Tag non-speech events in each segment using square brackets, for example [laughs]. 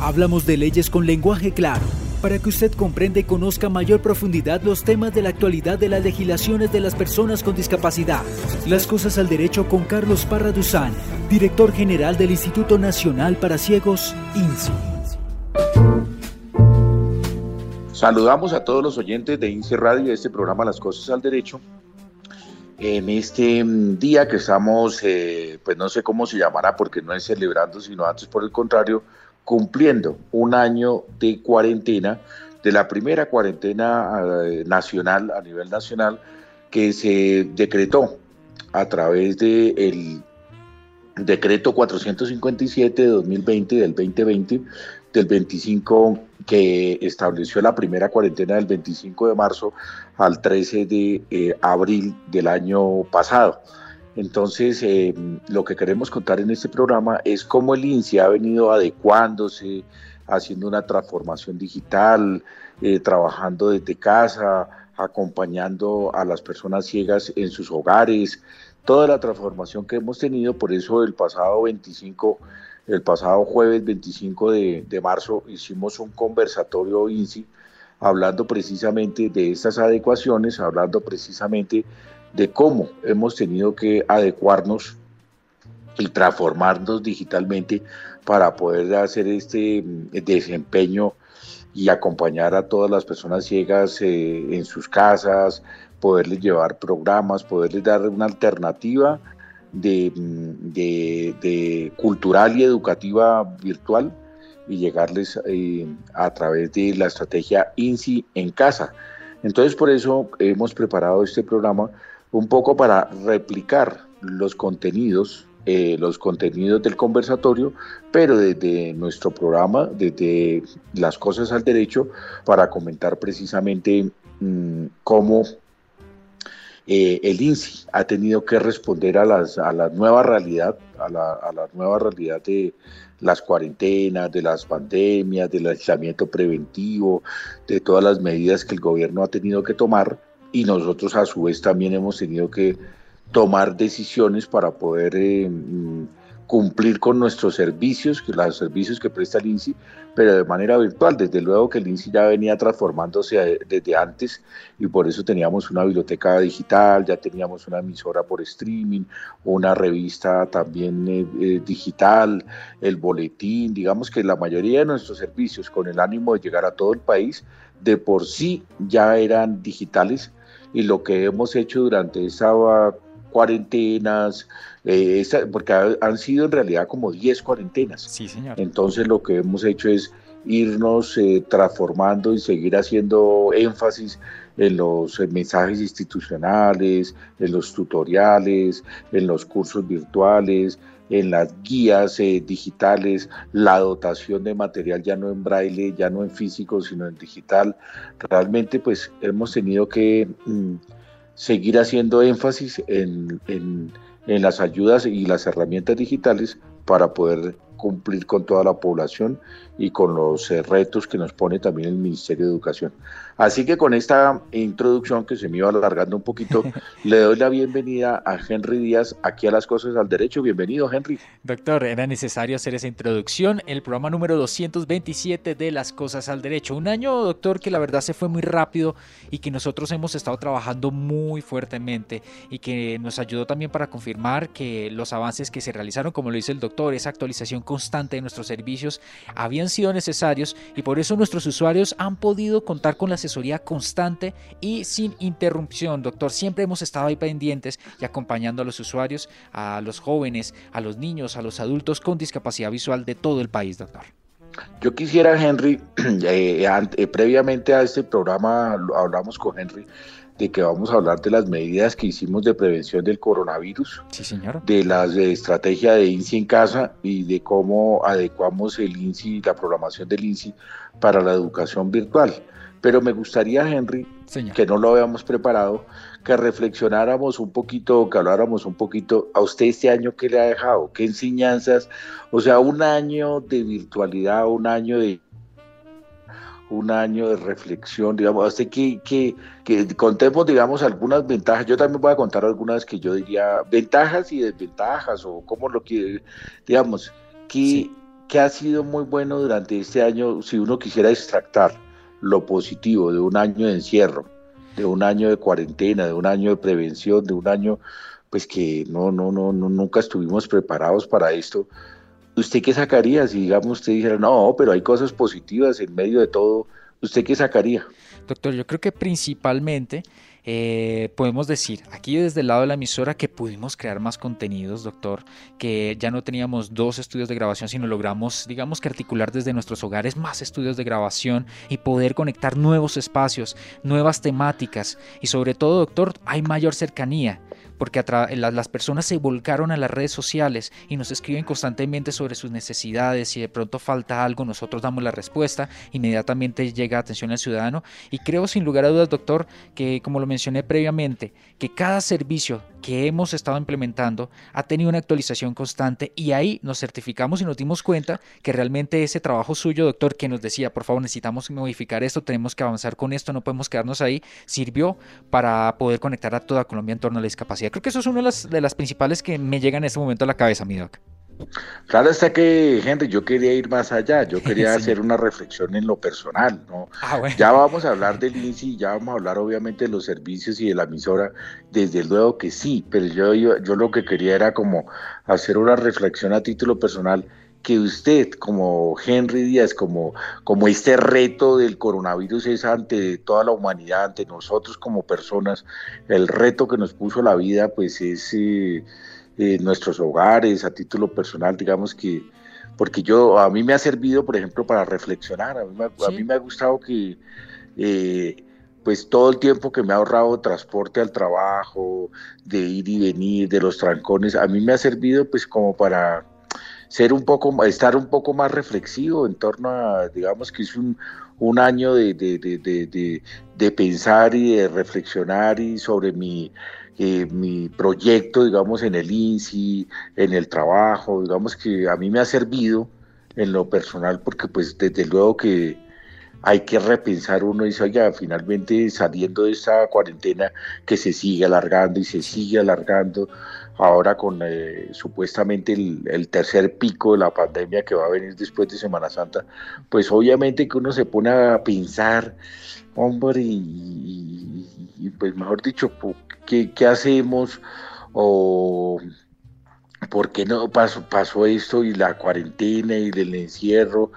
Hablamos de leyes con lenguaje claro, para que usted comprenda y conozca mayor profundidad los temas de la actualidad de las legislaciones de las personas con discapacidad. Las cosas al derecho con Carlos Parra Duzán, director general del Instituto Nacional para Ciegos, INSI. Saludamos a todos los oyentes de INSI Radio de este programa Las Cosas al Derecho. En este mm, día que estamos, eh, pues no sé cómo se llamará porque no es celebrando, sino antes por el contrario, cumpliendo un año de cuarentena, de la primera cuarentena eh, nacional, a nivel nacional, que se decretó a través del decreto 457 de 2020 del 2020 del 25 que estableció la primera cuarentena del 25 de marzo al 13 de eh, abril del año pasado. Entonces, eh, lo que queremos contar en este programa es cómo el INSI ha venido adecuándose, haciendo una transformación digital, eh, trabajando desde casa, acompañando a las personas ciegas en sus hogares, toda la transformación que hemos tenido, por eso el pasado 25 el pasado jueves 25 de, marzo hicimos un conversatorio INSI hablando precisamente de estas adecuaciones, hablando precisamente de cómo hemos tenido que adecuarnos y transformarnos digitalmente para poder hacer este mm, desempeño y acompañar a todas las personas ciegas eh, en sus casas, poderles llevar programas, poderles dar una alternativa de, cultural y educativa virtual y llegarles eh, a través de la estrategia INSI en casa. Entonces por eso hemos preparado este programa un poco para replicar los contenidos, eh, los contenidos del conversatorio, pero desde nuestro programa, desde las cosas al derecho, para comentar precisamente mm, cómo eh, el INSI ha tenido que responder a, las, a la nueva realidad, a la, a la, nueva realidad de las cuarentenas, de las pandemias, del aislamiento preventivo, de todas las medidas que el gobierno ha tenido que tomar y nosotros a su vez también hemos tenido que tomar decisiones para poder eh, mm, cumplir con nuestros servicios, los servicios que presta el INSI, pero de manera virtual. Desde luego que el INSI ya venía transformándose desde antes y por eso teníamos una biblioteca digital, ya teníamos una emisora por streaming, una revista también eh, eh, digital, el boletín, digamos que la mayoría de nuestros servicios con el ánimo de llegar a todo el país, de por sí ya eran digitales y lo que hemos hecho durante esa cuarentenas, eh, porque han sido en realidad como 10 cuarentenas. Sí, señor. Entonces lo que hemos hecho es irnos eh, transformando y seguir haciendo énfasis en los mensajes institucionales, en los tutoriales, en los cursos virtuales, en las guías eh, digitales, la dotación de material ya no en braille, ya no en físico, sino en digital. Realmente pues hemos tenido que... Mm, seguir haciendo énfasis en, en, en las ayudas y las herramientas digitales para poder cumplir con toda la población y con los eh, retos que nos pone también el Ministerio de Educación. Así que con esta introducción que se me iba alargando un poquito, [laughs] le doy la bienvenida a Henry Díaz aquí a las cosas al derecho. Bienvenido, Henry. Doctor, era necesario hacer esa introducción. El programa número 227 de las cosas al derecho. Un año, doctor, que la verdad se fue muy rápido y que nosotros hemos estado trabajando muy fuertemente y que nos ayudó también para confirmar que los avances que se realizaron, como lo dice el doctor, esa actualización constante de nuestros servicios, habían sido necesarios y por eso nuestros usuarios han podido contar con la asesoría constante y sin interrupción. Doctor, siempre hemos estado ahí pendientes y acompañando a los usuarios, a los jóvenes, a los niños, a los adultos con discapacidad visual de todo el país, doctor. Yo quisiera, Henry, [clears throat] eh, eh, previamente a este programa hablamos con Henry de que vamos a hablar de las medidas que hicimos de prevención del coronavirus, sí, señor. de la estrategia de INSI en casa y de cómo adecuamos el INSI, la programación del INSI para la educación virtual. Pero me gustaría, Henry, que no lo habíamos preparado, que reflexionáramos un poquito, que habláramos un poquito a usted este año que le ha dejado, qué enseñanzas, o sea, un año de virtualidad, un año de un año de reflexión, digamos, hasta que, que, que, contemos, digamos, algunas ventajas. Yo también voy a contar algunas que yo diría ventajas y desventajas, o cómo lo que, digamos, que, ¿qué ha sido muy bueno durante este año si uno quisiera extractar lo positivo de un año de encierro, de un año de cuarentena, de un año de prevención, de un año pues que no, no, no, no nunca estuvimos preparados para esto? ¿Usted qué sacaría si digamos usted dijera, no, pero hay cosas positivas en medio de todo? ¿Usted qué sacaría? Doctor, yo creo que principalmente eh, podemos decir aquí desde el lado de la emisora que pudimos crear más contenidos, doctor, que ya no teníamos dos estudios de grabación, sino logramos, digamos que articular desde nuestros hogares más estudios de grabación y poder conectar nuevos espacios, nuevas temáticas y sobre todo, doctor, hay mayor cercanía porque las personas se volcaron a las redes sociales y nos escriben constantemente sobre sus necesidades. Si de pronto falta algo, nosotros damos la respuesta, inmediatamente llega atención al ciudadano. Y creo sin lugar a dudas, doctor, que como lo mencioné previamente, que cada servicio que hemos estado implementando ha tenido una actualización constante y ahí nos certificamos y nos dimos cuenta que realmente ese trabajo suyo, doctor, que nos decía, por favor, necesitamos modificar esto, tenemos que avanzar con esto, no podemos quedarnos ahí, sirvió para poder conectar a toda Colombia en torno a la discapacidad. Creo que eso es una de las, de las principales que me llegan en este momento a la cabeza, mi doc. Claro está que, Henry, yo quería ir más allá, yo [laughs] quería hacer una reflexión en lo personal, ¿no? Ah, ya vamos a hablar del INSI, ya vamos a hablar obviamente de los servicios y de la emisora, desde luego que sí, pero yo, yo, lo que quería era como hacer una reflexión a título personal que usted como Henry Díaz, como, como este reto del coronavirus es ante toda la humanidad, ante nosotros como personas, el reto que nos puso la vida pues es... Eh, en nuestros hogares, a título personal, digamos que, porque yo, a mí me ha servido, por ejemplo, para reflexionar, a mí me, a mí me ha gustado que, eh, pues todo el tiempo que me ha ahorrado transporte al trabajo, de ir y venir, de los trancones, a mí me ha servido pues como para ser un poco, estar un poco más reflexivo en torno a, digamos que es un, un año de, de, de, de, pensar y de reflexionar y sobre mi mi proyecto, digamos, en el INSI, en el trabajo, digamos que a mí me ha servido en lo personal porque pues desde luego que hay que repensar uno y oiga, finalmente saliendo de esta cuarentena que se sigue alargando y se sigue alargando, ahora con eh, supuestamente el, tercer pico de la pandemia que va a venir después de Semana Santa, pues obviamente que uno se pone a pensar, hombre, y, pues mejor dicho, ¿qué, hacemos? O por qué no pasó, pasó esto y la cuarentena y el encierro,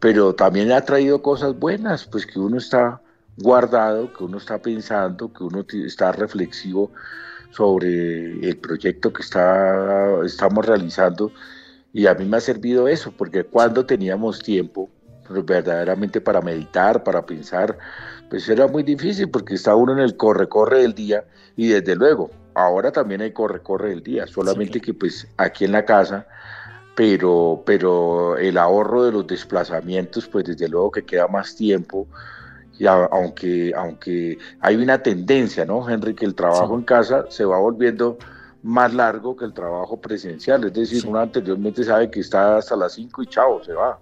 pero también ha traído cosas buenas, pues que uno está guardado, que uno está pensando, que uno está reflexivo sobre el proyecto que está, estamos realizando y a mí me ha servido eso, porque cuando teníamos tiempo pues, verdaderamente para meditar, para pensar, pues era muy difícil porque está uno en el corre-corre del día y desde luego, ahora también hay corre-corre del día, solamente que pues aquí en la casa, pero, pero el ahorro de los desplazamientos, pues desde luego que queda más tiempo, y aunque, aunque hay una tendencia, ¿no, Henry, que el trabajo en casa se va volviendo más largo que el trabajo presencial, es decir, uno anteriormente sabe que está hasta las 5 y chao, se va.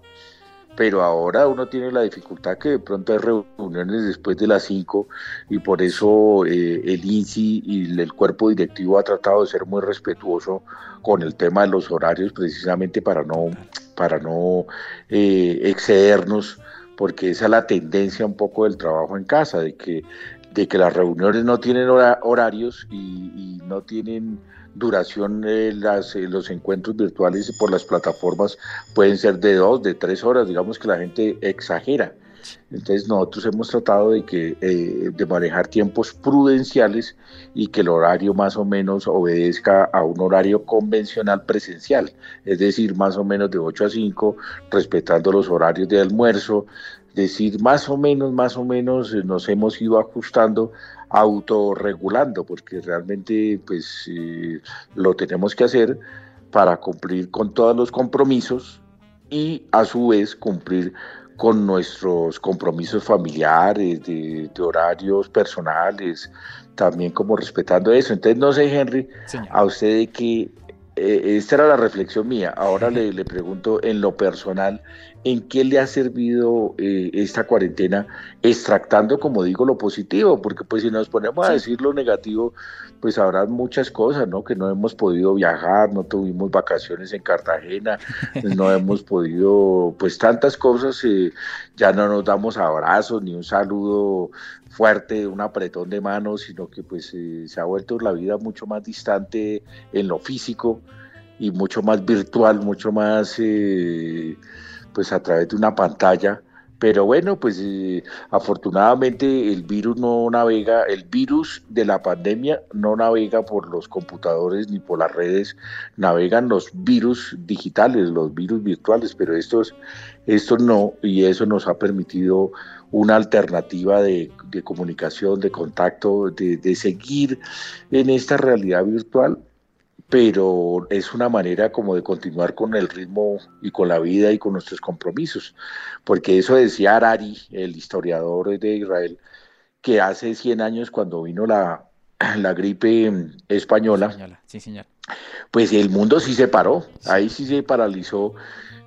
Pero ahora uno tiene la dificultad que de pronto hay reuniones después de las 5 y por eso eh, el INSI y el cuerpo directivo ha tratado de ser muy respetuoso con el tema de los horarios precisamente para no, para no eh, excedernos porque esa es la tendencia un poco del trabajo en casa, de que, de que las reuniones no tienen horarios y no tienen duración eh, las, eh, los encuentros virtuales por las plataformas pueden ser de dos, de tres horas, digamos que la gente exagera. Entonces nosotros hemos tratado de que eh, de manejar tiempos prudenciales y que el horario más o menos obedezca a un horario convencional presencial, es decir, más o menos de 8 a 5, respetando los horarios de almuerzo, decir, más o menos, más o menos nos hemos ido ajustando autorregulando, porque realmente pues eh, lo tenemos que hacer para cumplir con todos los compromisos y a su vez cumplir con nuestros compromisos familiares, de, horarios personales, también como respetando eso. Entonces, no sé, Henry, a usted de que eh, esta era la reflexión mía. Ahora le, le, pregunto en lo personal, en qué le ha servido eh, esta cuarentena, extractando, como digo, lo positivo, porque pues si nos ponemos a decir lo negativo, pues habrá muchas cosas, ¿no? Que no hemos podido viajar, no tuvimos vacaciones en Cartagena, no hemos [laughs] podido, pues tantas cosas, eh, ya no nos damos abrazos ni un saludo fuerte, un apretón de manos, sino que pues eh, se ha vuelto la vida mucho más distante en lo físico y mucho más virtual, mucho más pues a través de una pantalla. Pero bueno, pues eh, afortunadamente el virus no navega, el virus de la pandemia no navega por los computadores ni por las redes, navegan los virus digitales, los virus virtuales, pero estos, estos no, y eso nos ha permitido una alternativa de, comunicación, de contacto, de, de seguir en esta realidad virtual pero es una manera como de continuar con el ritmo y con la vida y con nuestros compromisos, porque eso decía Arari, el historiador de Israel, que hace 100 años cuando vino la, la gripe española, pues el mundo sí se paró, ahí sí se paralizó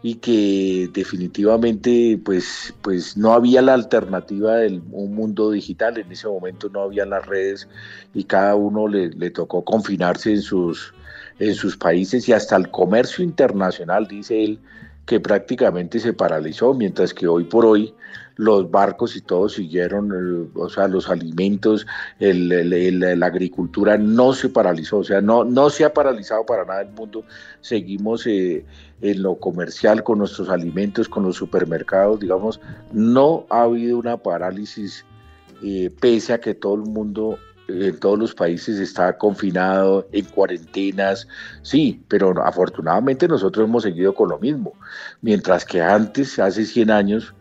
y que definitivamente pues, pues no había la alternativa de un mundo digital, en ese momento no había las redes y cada uno le, le tocó confinarse en sus en sus países y hasta el comercio internacional, dice él, que prácticamente se paralizó, mientras que hoy por hoy los barcos y todo siguieron, eh, o sea, los alimentos, la agricultura no se paralizó, o sea, no, no se ha paralizado para nada el mundo, seguimos eh, en lo comercial con nuestros alimentos, con los supermercados, digamos, no ha habido una parálisis eh, pese a que todo el mundo en todos los países está confinado, en cuarentenas, sí, pero afortunadamente nosotros hemos seguido con lo mismo, mientras que antes, hace 100 años,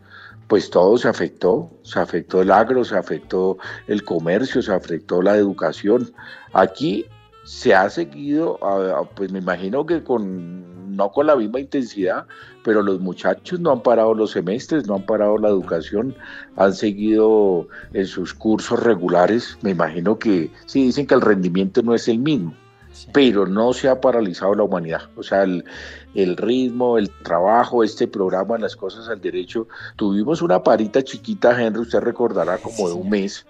pues todo se afectó, se afectó el agro, se afectó el comercio, se afectó la educación. Aquí se ha seguido, pues me imagino que con no con la misma intensidad, pero los muchachos no han parado los semestres, no han parado la educación, han seguido en sus cursos regulares. Me imagino que sí dicen que el rendimiento no es el mismo, pero no se ha paralizado la humanidad. O sea, el, el, ritmo, el trabajo, este programa, las cosas al derecho, tuvimos una parita chiquita, Henry, usted recordará, como de un mes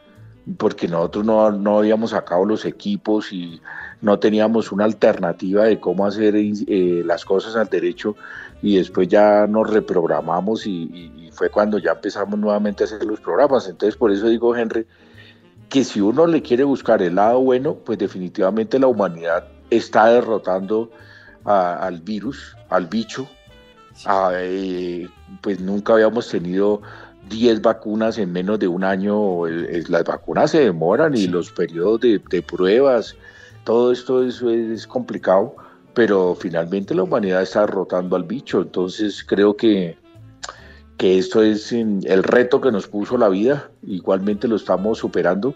porque nosotros no, no, habíamos sacado los equipos y no teníamos una alternativa de cómo hacer eh, las cosas al derecho y después ya nos reprogramamos y, fue cuando ya empezamos nuevamente a hacer los programas. Entonces por eso digo, Henry, que si uno le quiere buscar el lado bueno, pues definitivamente la humanidad está derrotando al virus, al bicho. Eh, pues nunca habíamos tenido 10 vacunas en menos de un año, las vacunas se demoran y los periodos de, pruebas, todo esto es, complicado, pero finalmente la humanidad está derrotando al bicho, entonces creo que, que esto es el reto que nos puso la vida, igualmente lo estamos superando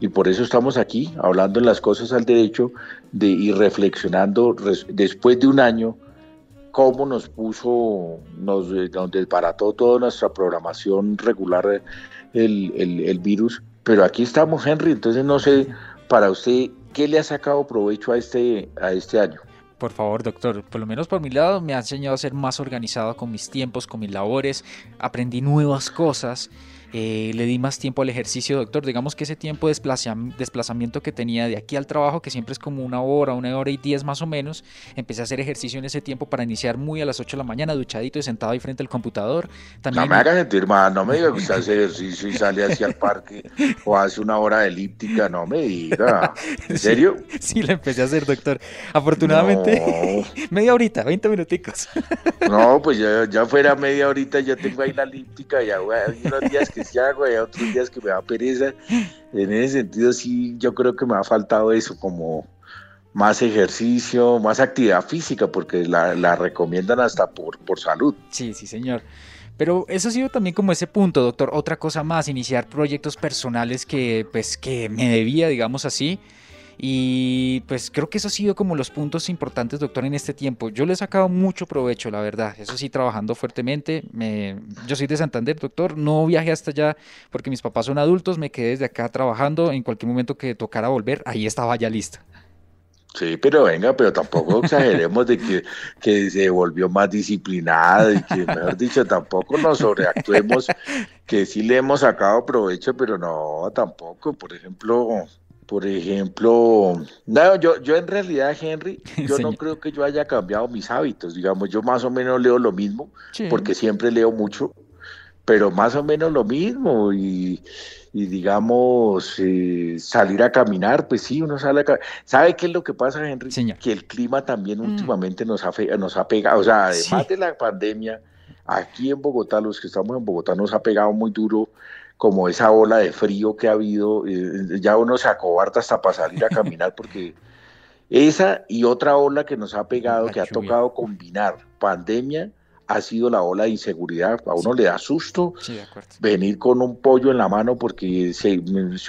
y por eso estamos aquí hablando en las cosas al derecho de, y reflexionando después de un año cómo nos puso, nos, nos desbarató toda nuestra programación regular el, el, virus. Pero aquí estamos, Henry, entonces no sé, para usted, ¿qué le ha sacado provecho a este, a este año? Por favor, doctor, por lo menos por mi lado me ha enseñado a ser más organizado con mis tiempos, con mis labores, aprendí nuevas cosas eh, le di más tiempo al ejercicio, doctor. Digamos que ese tiempo de desplazamiento que tenía de aquí al trabajo, que siempre es como una hora, una hora y diez más o menos, empecé a hacer ejercicio en ese tiempo para iniciar muy a las 8 de la mañana, duchadito y sentado ahí frente al computador. También... No me haga sentir mal, no me diga que usted hace ejercicio y sale hacia el parque [laughs] o hace una hora de elíptica, no me diga. ¿En serio? Sí, la empecé a hacer, doctor. Afortunadamente, [laughs] media horita, 20 minuticos. no, pues ya, ya, fuera media horita, ya tengo ahí la elíptica, ya voy a unos días que hago, hay otros días que me da pereza. En ese sentido, sí, yo creo que me ha faltado eso, como más ejercicio, más actividad física, porque la, la recomiendan hasta por, por salud. Sí, sí, señor. Pero eso ha sido también como ese punto, doctor. Otra cosa más, iniciar proyectos personales que, pues, que me debía, digamos así. Y pues creo que eso ha sido como los puntos importantes, doctor, en este tiempo. Yo le he sacado mucho provecho, la verdad. Eso sí, trabajando fuertemente. Me... Yo soy de Santander, doctor. No viajé hasta allá porque mis papás son adultos. Me quedé desde acá trabajando. En cualquier momento que tocara volver, ahí estaba ya lista. Sí, pero venga, pero tampoco [laughs] exageremos de que, que se volvió más disciplinada y que, mejor dicho, tampoco nos sobreactuemos, que sí le hemos sacado provecho, pero no, tampoco. Por ejemplo, por ejemplo, no, yo, yo en realidad, Henry, [laughs] yo no creo que yo haya cambiado mis hábitos. Digamos, yo más o menos leo lo mismo, porque siempre leo mucho, pero más o menos lo mismo. Y y digamos eh, salir a caminar, pues sí, uno sale a caminar. ¿Sabe qué es lo que pasa, Henry? Que el clima también mm. últimamente nos, ha, nos ha pegado, o sea, además de la pandemia, aquí en Bogotá, los que estamos en Bogotá, nos ha pegado muy duro como esa ola de frío que ha habido, eh, ya uno se acobarda hasta para salir a [laughs] caminar porque esa y otra ola que nos ha pegado, que ha tocado combinar pandemia ha sido la ola de inseguridad. A uno le da susto venir con un pollo en la mano porque se,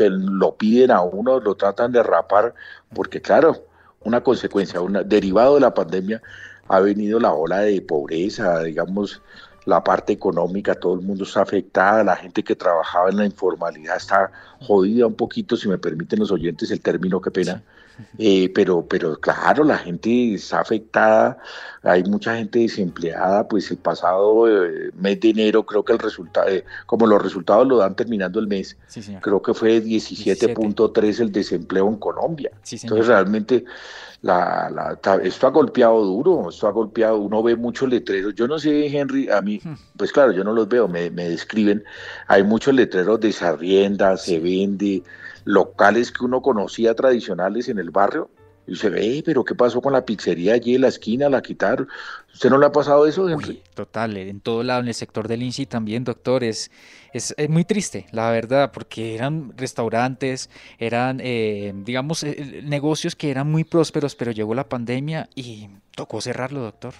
lo piden a uno, lo tratan de rapar, porque claro, una consecuencia, una, derivado de la pandemia, ha venido la ola de pobreza, digamos, la parte económica, todo el mundo está afectada, la gente que trabajaba en la informalidad está jodida un poquito, si me permiten los oyentes el término, qué pena. Eh, pero, pero claro, la gente está afectada, hay mucha gente desempleada, pues el pasado eh, mes de enero creo que el resultado, eh, como los resultados lo dan terminando el mes, creo que fue 17.3 el desempleo en Colombia. Entonces realmente la, la, esto ha golpeado duro, esto ha golpeado, uno ve muchos letreros, yo no sé Henry, a mí, hmm. pues claro, yo no los veo, me, me describen, hay muchos letreros de se arrienda, se vende, locales que uno conocía tradicionales en el barrio, y se ve, pero ¿qué pasó con la pizzería allí en la esquina? ¿La quitaron? ¿Usted no le ha pasado eso, Henry? total, en todo lado, en el sector del INSI también, doctor, es, es, muy triste, la verdad, porque eran restaurantes, eran, eh, digamos, eh, negocios que eran muy prósperos, pero llegó la pandemia y tocó cerrarlo, doctor.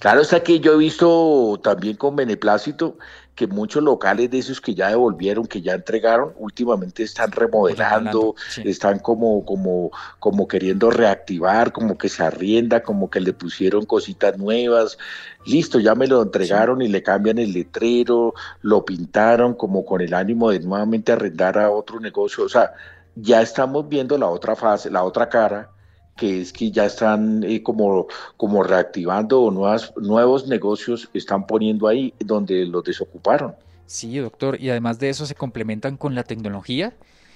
Claro, está que yo he visto también con beneplácito que muchos locales de esos que ya devolvieron, que ya entregaron, últimamente están remodelando, están como, como, como queriendo reactivar, como que se arrienda, como que le pusieron cositas nuevas. Listo, ya me lo entregaron y le cambian el letrero, lo pintaron como con el ánimo de nuevamente arrendar a otro negocio. O sea, ya estamos viendo la otra fase, la otra cara que es que ya están eh, como, como reactivando nuevas, nuevos negocios, están poniendo ahí donde los desocuparon. Sí, doctor, y además de eso se complementan con la tecnología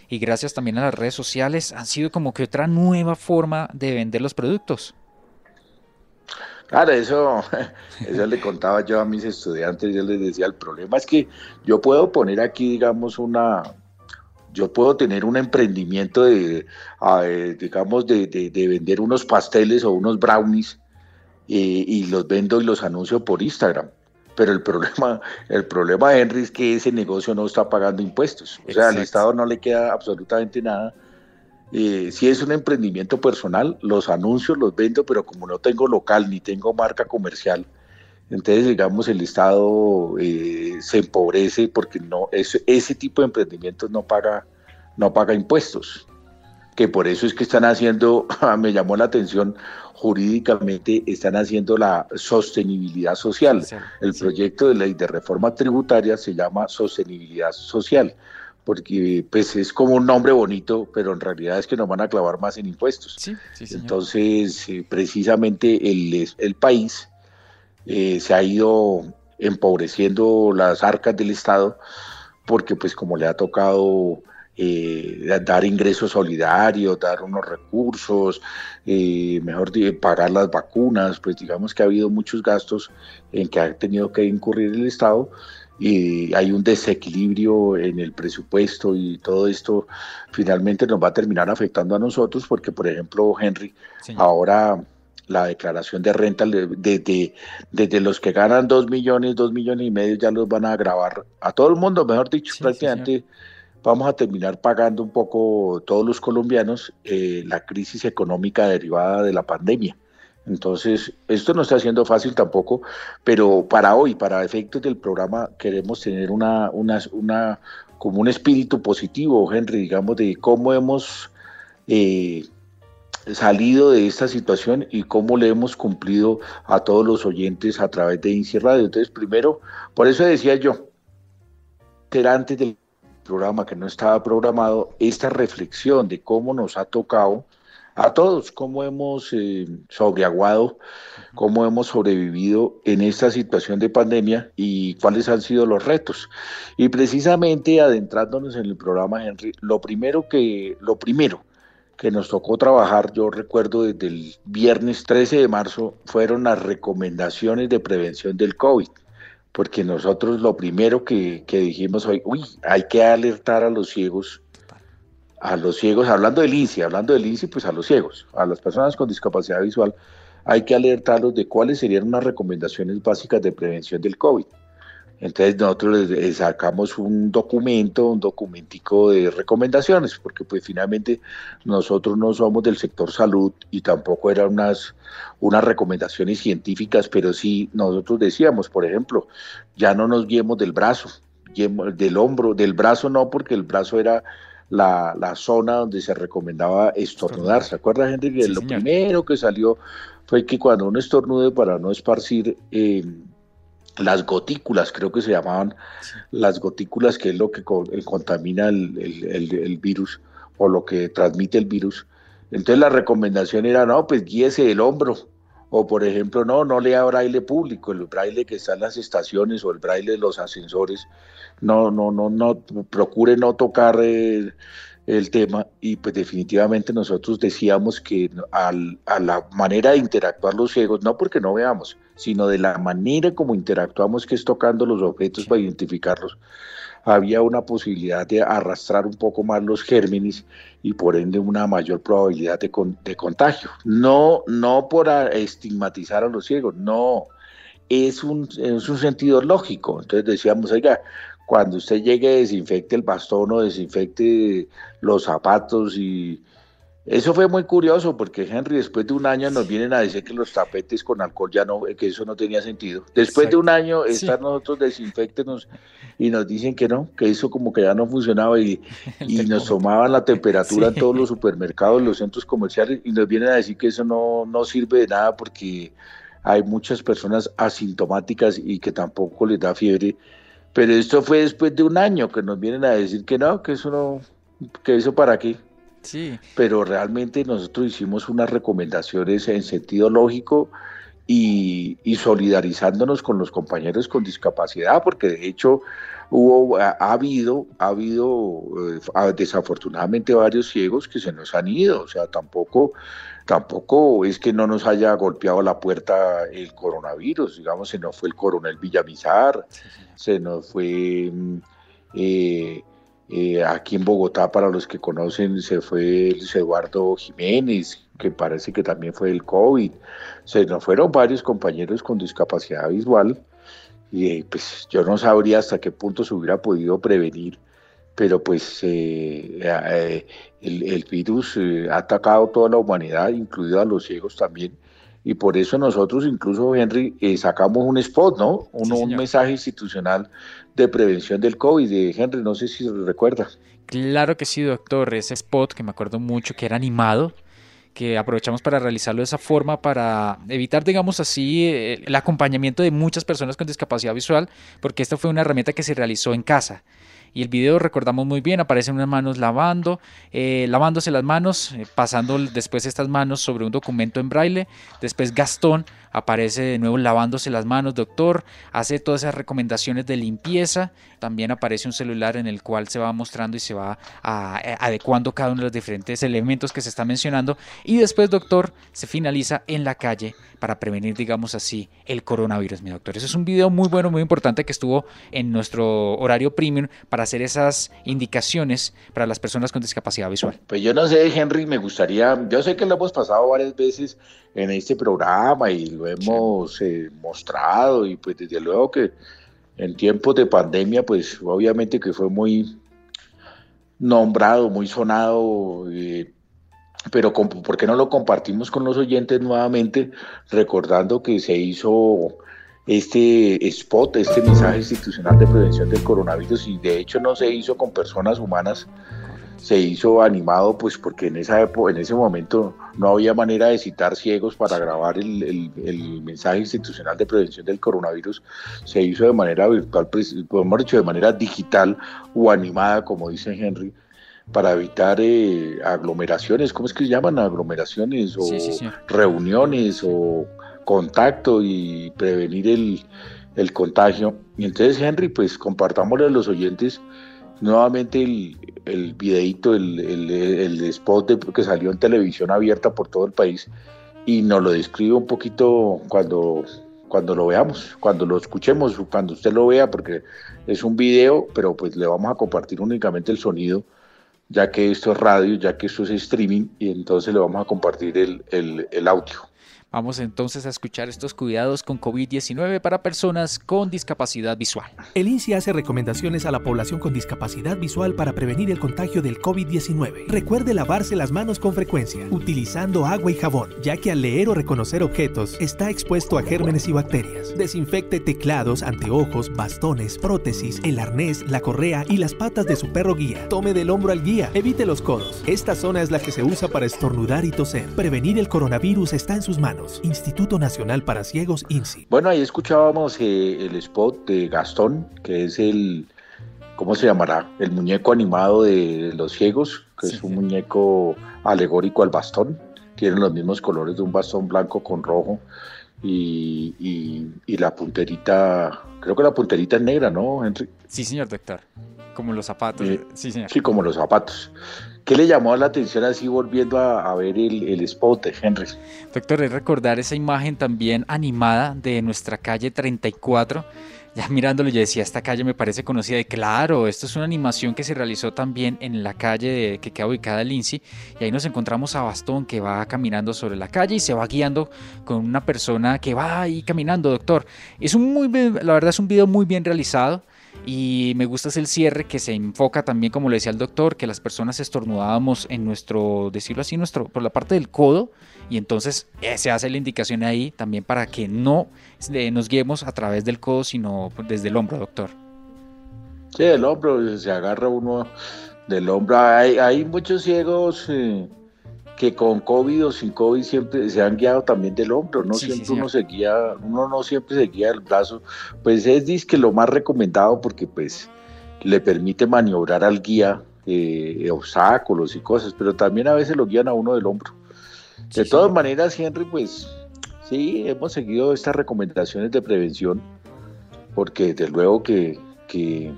y gracias también a las redes sociales han sido como que otra nueva forma de vender los productos. Claro, eso, [laughs] eso le contaba yo a mis estudiantes, yo les decía, el problema es que yo puedo poner aquí, digamos, una, yo puedo tener un emprendimiento de, digamos, de, vender unos pasteles o unos brownies eh, y los vendo y los anuncio por Instagram. Pero el [laughs] problema, el problema, Henry, es que ese negocio no está pagando impuestos. O sea, al Estado no le queda absolutamente nada. Eh, si es un emprendimiento personal, los anuncio, los vendo, pero como no tengo local ni tengo marca comercial, entonces, digamos, el Estado eh, se empobrece porque no ese, ese tipo de emprendimientos no paga, no paga impuestos. Que por eso es que están haciendo, [laughs] me llamó la atención, jurídicamente están haciendo la sostenibilidad social. El proyecto de ley de reforma tributaria se llama sostenibilidad social porque pues es como un nombre bonito, pero en realidad es que nos van a clavar más en impuestos. Entonces, eh, precisamente el, el país eh, se ha ido empobreciendo las arcas del Estado porque pues como le ha tocado eh, dar ingresos solidarios, dar unos recursos, eh, mejor pagar las vacunas, pues digamos que ha habido muchos gastos en que ha tenido que incurrir el Estado y hay un desequilibrio en el presupuesto y todo esto finalmente nos va a terminar afectando a nosotros porque por ejemplo Henry ahora la declaración de renta desde, desde los que ganan dos millones, dos millones y medio ya los van a grabar a todo el mundo, mejor dicho, prácticamente vamos a terminar pagando un poco todos los colombianos eh, la crisis económica derivada de la pandemia. Entonces, esto no está siendo fácil tampoco, pero para hoy, para efectos del programa, queremos tener una, una, una como un espíritu positivo, Henry, digamos, de cómo hemos eh, salido de esta situación y cómo le hemos cumplido a todos los oyentes a través de INSI Radio. Entonces, primero, por eso decía yo, era antes del programa que no estaba programado, esta reflexión de cómo nos ha tocado a todos cómo hemos eh, sobreaguado, cómo hemos sobrevivido en esta situación de pandemia y cuáles han sido los retos. Y precisamente adentrándonos en el programa, Henry, lo primero que, lo primero que nos tocó trabajar, yo recuerdo desde el viernes 13 de marzo, fueron las recomendaciones de prevención del COVID porque nosotros lo primero que, que dijimos hoy, uy, hay que alertar a los ciegos a los ciegos, hablando del INSI, hablando del INSI, pues a los ciegos, a las personas con discapacidad visual, hay que alertarlos de cuáles serían unas recomendaciones básicas de prevención del COVID. Entonces nosotros les sacamos un documento, un documentico de recomendaciones, porque pues finalmente nosotros no somos del sector salud y tampoco eran unas, unas recomendaciones científicas, pero sí nosotros decíamos, por ejemplo, ya no nos guiemos del brazo, del hombro, del brazo no, porque el brazo era la, la, zona donde se recomendaba estornudar. ¿Se acuerda, gente, que lo primero que salió fue que cuando uno estornude para no esparcir eh, las gotículas, creo que se llamaban las gotículas, que es lo que eh, contamina el, el, virus o lo que transmite el virus. Entonces la recomendación era, no, pues guíese el hombro, o por ejemplo, no, no lea braille público, el braille que está en las estaciones o el braille de los ascensores, no, no, no, no, procure no tocar el, tema y pues definitivamente nosotros decíamos que al, a la manera de interactuar los ciegos, no porque no veamos, sino de la manera como interactuamos que es tocando los objetos para identificarlos, había una posibilidad de arrastrar un poco más los gérmenes y por ende una mayor probabilidad de, de contagio. No, no por estigmatizar a los ciegos, no, es un, es un sentido lógico. Entonces decíamos, oiga, cuando usted llegue desinfecte el bastón o desinfecte los zapatos y eso fue muy curioso porque Henry después de un año nos vienen a decir que los tapetes con alcohol ya no, que eso no tenía sentido. Después de un año estar nosotros desinfectenos y nos dicen que no, que eso como que ya no funcionaba y, [laughs] y nos tomaban la temperatura en todos los supermercados, los centros comerciales y nos vienen a decir que eso no, no sirve de nada porque hay muchas personas asintomáticas y que tampoco les da fiebre. Pero esto fue después de un año que nos vienen a decir que no, que eso no, que eso para qué. Sí. Pero realmente nosotros hicimos unas recomendaciones en sentido lógico y, solidarizándonos con los compañeros con discapacidad, porque de hecho hubo, ha, habido, ha habido eh, desafortunadamente varios ciegos que se nos han ido, o sea, tampoco tampoco es que no nos haya golpeado la puerta el coronavirus, digamos, se nos fue el coronel Villamizar, se nos fue mm, eh, eh, aquí en Bogotá, para los que conocen, se fue Eduardo Jiménez, que parece que también fue el COVID, se nos fueron varios compañeros con discapacidad visual y pues yo no sabría hasta qué punto se hubiera podido prevenir pero pues eh, eh, el, virus eh, ha atacado toda la humanidad, incluido a los ciegos también, y por eso nosotros incluso, Henry, sacamos un spot, ¿no? Un, un, mensaje institucional de prevención del COVID, de Henry, no sé si recuerda. Claro que sí, doctor, ese spot que me acuerdo mucho, que era animado, que aprovechamos para realizarlo de esa forma para evitar, digamos así, el acompañamiento de muchas personas con discapacidad visual, porque esta fue una herramienta que se realizó en casa. Y el video recordamos muy bien, aparecen unas manos lavando, eh, lavándose las manos, eh, pasando después estas manos sobre un documento en braille. Después Gastón aparece de nuevo lavándose las manos, doctor, hace todas esas recomendaciones de limpieza. También aparece un celular en el cual se va mostrando y se va eh, adecuando cada uno de los diferentes elementos que se está mencionando. Y después, doctor, se finaliza en la calle para prevenir, digamos así, el coronavirus, mi doctor. Eso es un video muy bueno, muy importante que estuvo en nuestro horario premium para hacer esas indicaciones para las personas con discapacidad visual. Pues yo no sé, Henry, me gustaría, yo sé que lo hemos pasado varias veces en este programa y lo hemos eh, mostrado y pues desde luego que en tiempos de pandemia, pues obviamente que fue muy nombrado, muy sonado. Eh, pero ¿por qué no lo compartimos con los oyentes nuevamente, recordando que se hizo este spot, este mensaje institucional de prevención del coronavirus y de hecho no se hizo con personas humanas, se hizo animado pues porque en esa época, en ese momento no había manera de citar ciegos para grabar el, el, mensaje institucional de prevención del coronavirus, se hizo de manera virtual, hemos dicho de manera digital o animada, como dice Henry, para evitar eh, aglomeraciones, ¿cómo es que se llaman? Aglomeraciones o reuniones o contacto y prevenir el, el, contagio. Y entonces, Henry, pues compartámosle a los oyentes nuevamente el, el videíto, el, el, el spot que salió en televisión abierta por todo el país y nos lo describe un poquito cuando, cuando lo veamos, cuando lo escuchemos, cuando usted lo vea, porque es un video, pero pues le vamos a compartir únicamente el sonido, ya que esto es radio, ya que esto es streaming, y entonces le vamos a compartir el, el, el audio. Vamos entonces a escuchar estos cuidados con COVID-19 para personas con discapacidad visual. El INSI hace recomendaciones a la población con discapacidad visual para prevenir el contagio del COVID-19. Recuerde lavarse las manos con frecuencia, utilizando agua y jabón, ya que al leer o reconocer objetos está expuesto a gérmenes y bacterias. Desinfecte teclados, anteojos, bastones, prótesis, el arnés, la correa y las patas de su perro guía. Tome del hombro al guía, evite los codos. Esta zona es la que se usa para estornudar y toser. Prevenir el coronavirus está en sus manos. Instituto Nacional para Ciegos, INSI. Bueno, ahí escuchábamos eh, el spot de Gastón, que es el, ¿cómo se llamará? El muñeco animado de los ciegos, que es un muñeco alegórico al bastón. Tiene los mismos colores de un bastón blanco con rojo. Y, y, la punterita, creo que la punterita es negra, ¿no, Henry? Sí, señor doctor. Como los zapatos. Eh, sí, señor. Sí, como los zapatos. ¿Qué le llamó la atención así volviendo a, ver el, spot de Henry? Doctor, es recordar esa imagen también animada de nuestra calle 34. Ya mirándolo, yo decía, esta calle me parece conocida. Y claro, esto es una animación que se realizó también en la calle que queda ubicada Lindsay. Y ahí nos encontramos a Bastón que va caminando sobre la calle y se va guiando con una persona que va ahí caminando, doctor. Es un muy, la verdad es un video muy bien realizado. Y me gusta el cierre que se enfoca también, como le decía el doctor, que las personas estornudábamos en nuestro, decirlo así, nuestro, por la parte del codo. Y entonces eh, se hace la indicación ahí también para que no eh, nos guiemos a través del codo, sino desde el hombro, doctor. Sí, el hombro, se agarra uno del hombro. Hay, hay muchos ciegos eh, que con COVID o sin COVID siempre se han guiado también del hombro, no siempre uno se guía, uno no siempre se guía del brazo, pues es disque lo más recomendado porque pues le permite maniobrar al guía eh, obstáculos y cosas, pero también a veces lo guían a uno del hombro. De todas maneras, Henry, pues sí, hemos seguido estas recomendaciones de prevención, porque desde luego que, que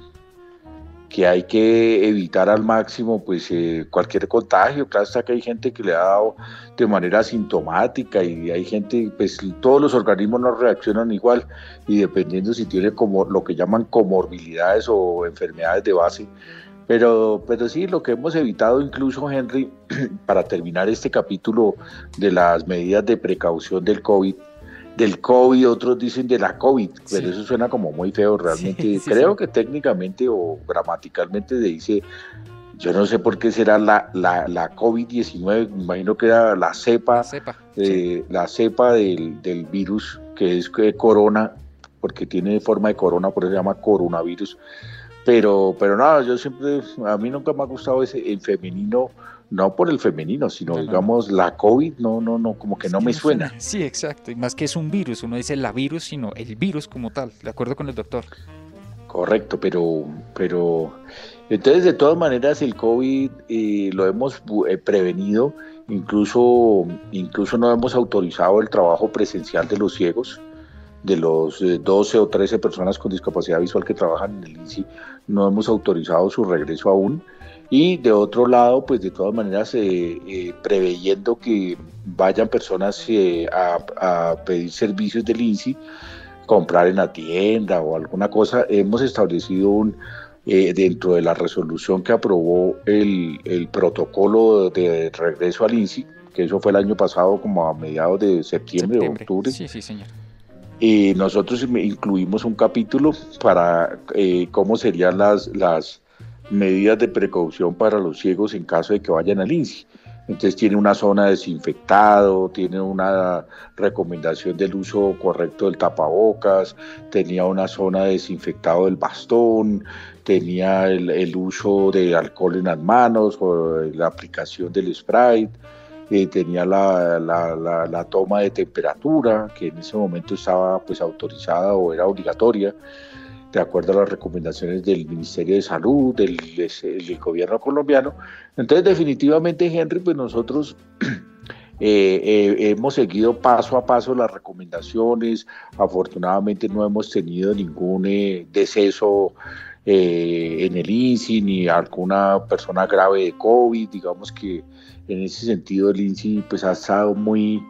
que hay que evitar al máximo pues eh, cualquier contagio. Claro está que hay gente que le ha dado de manera sintomática y hay gente, pues todos los organismos no reaccionan igual y dependiendo si tiene como lo que llaman comorbilidades o enfermedades de base. Pero, pero sí, lo que hemos evitado incluso, Henry, [clears throat] para terminar este capítulo de las medidas de precaución del COVID, del COVID, otros dicen de la COVID, pero eso suena como muy feo realmente. Creo que técnicamente o gramaticalmente se dice, yo no sé por qué será la, la, la COVID-19, me imagino que era la cepa, la cepa, la cepa del, del, virus, que es que corona, porque tiene forma de corona, por eso se llama coronavirus. Pero, pero nada, yo siempre, a mí nunca me ha gustado ese, el femenino no por el femenino, sino digamos la COVID, no, no, no, como que no me suena. Sí, exacto, y más que es un virus, uno dice la virus, sino el virus como tal, de acuerdo con el doctor. Correcto, pero, pero entonces de todas maneras el COVID eh, lo hemos eh, prevenido, incluso, incluso no hemos autorizado el trabajo presencial de los ciegos, de los 12 eh, o 13 personas con discapacidad visual que trabajan en el INSI, no hemos autorizado su regreso aún y de otro lado, pues de todas maneras, eh, eh, preveyendo que vayan personas eh, a, pedir servicios del INSI, comprar en la tienda o alguna cosa, hemos establecido un, dentro de la resolución que aprobó el, protocolo de regreso al INSI, que eso fue el año pasado como a mediados de septiembre, o octubre. Sí, sí, señor. Y nosotros incluimos un capítulo para cómo serían las, las medidas de precaución para los ciegos en caso de que vayan al INSI. Entonces tiene una zona desinfectado, tiene una recomendación del uso correcto del tapabocas, tenía una zona desinfectado del bastón, tenía el, uso de alcohol en las manos, o la aplicación del spray, eh, tenía la, la, toma de temperatura, que en ese momento estaba pues autorizada o era obligatoria de acuerdo a las recomendaciones del Ministerio de Salud, del, gobierno colombiano. Entonces, definitivamente, Henry, pues nosotros [clears throat] eh, eh, hemos seguido paso a paso las recomendaciones. Afortunadamente no hemos tenido ningún eh, deceso en el INSI ni alguna persona grave de COVID. Digamos que en ese sentido el INSI pues, ha estado muy,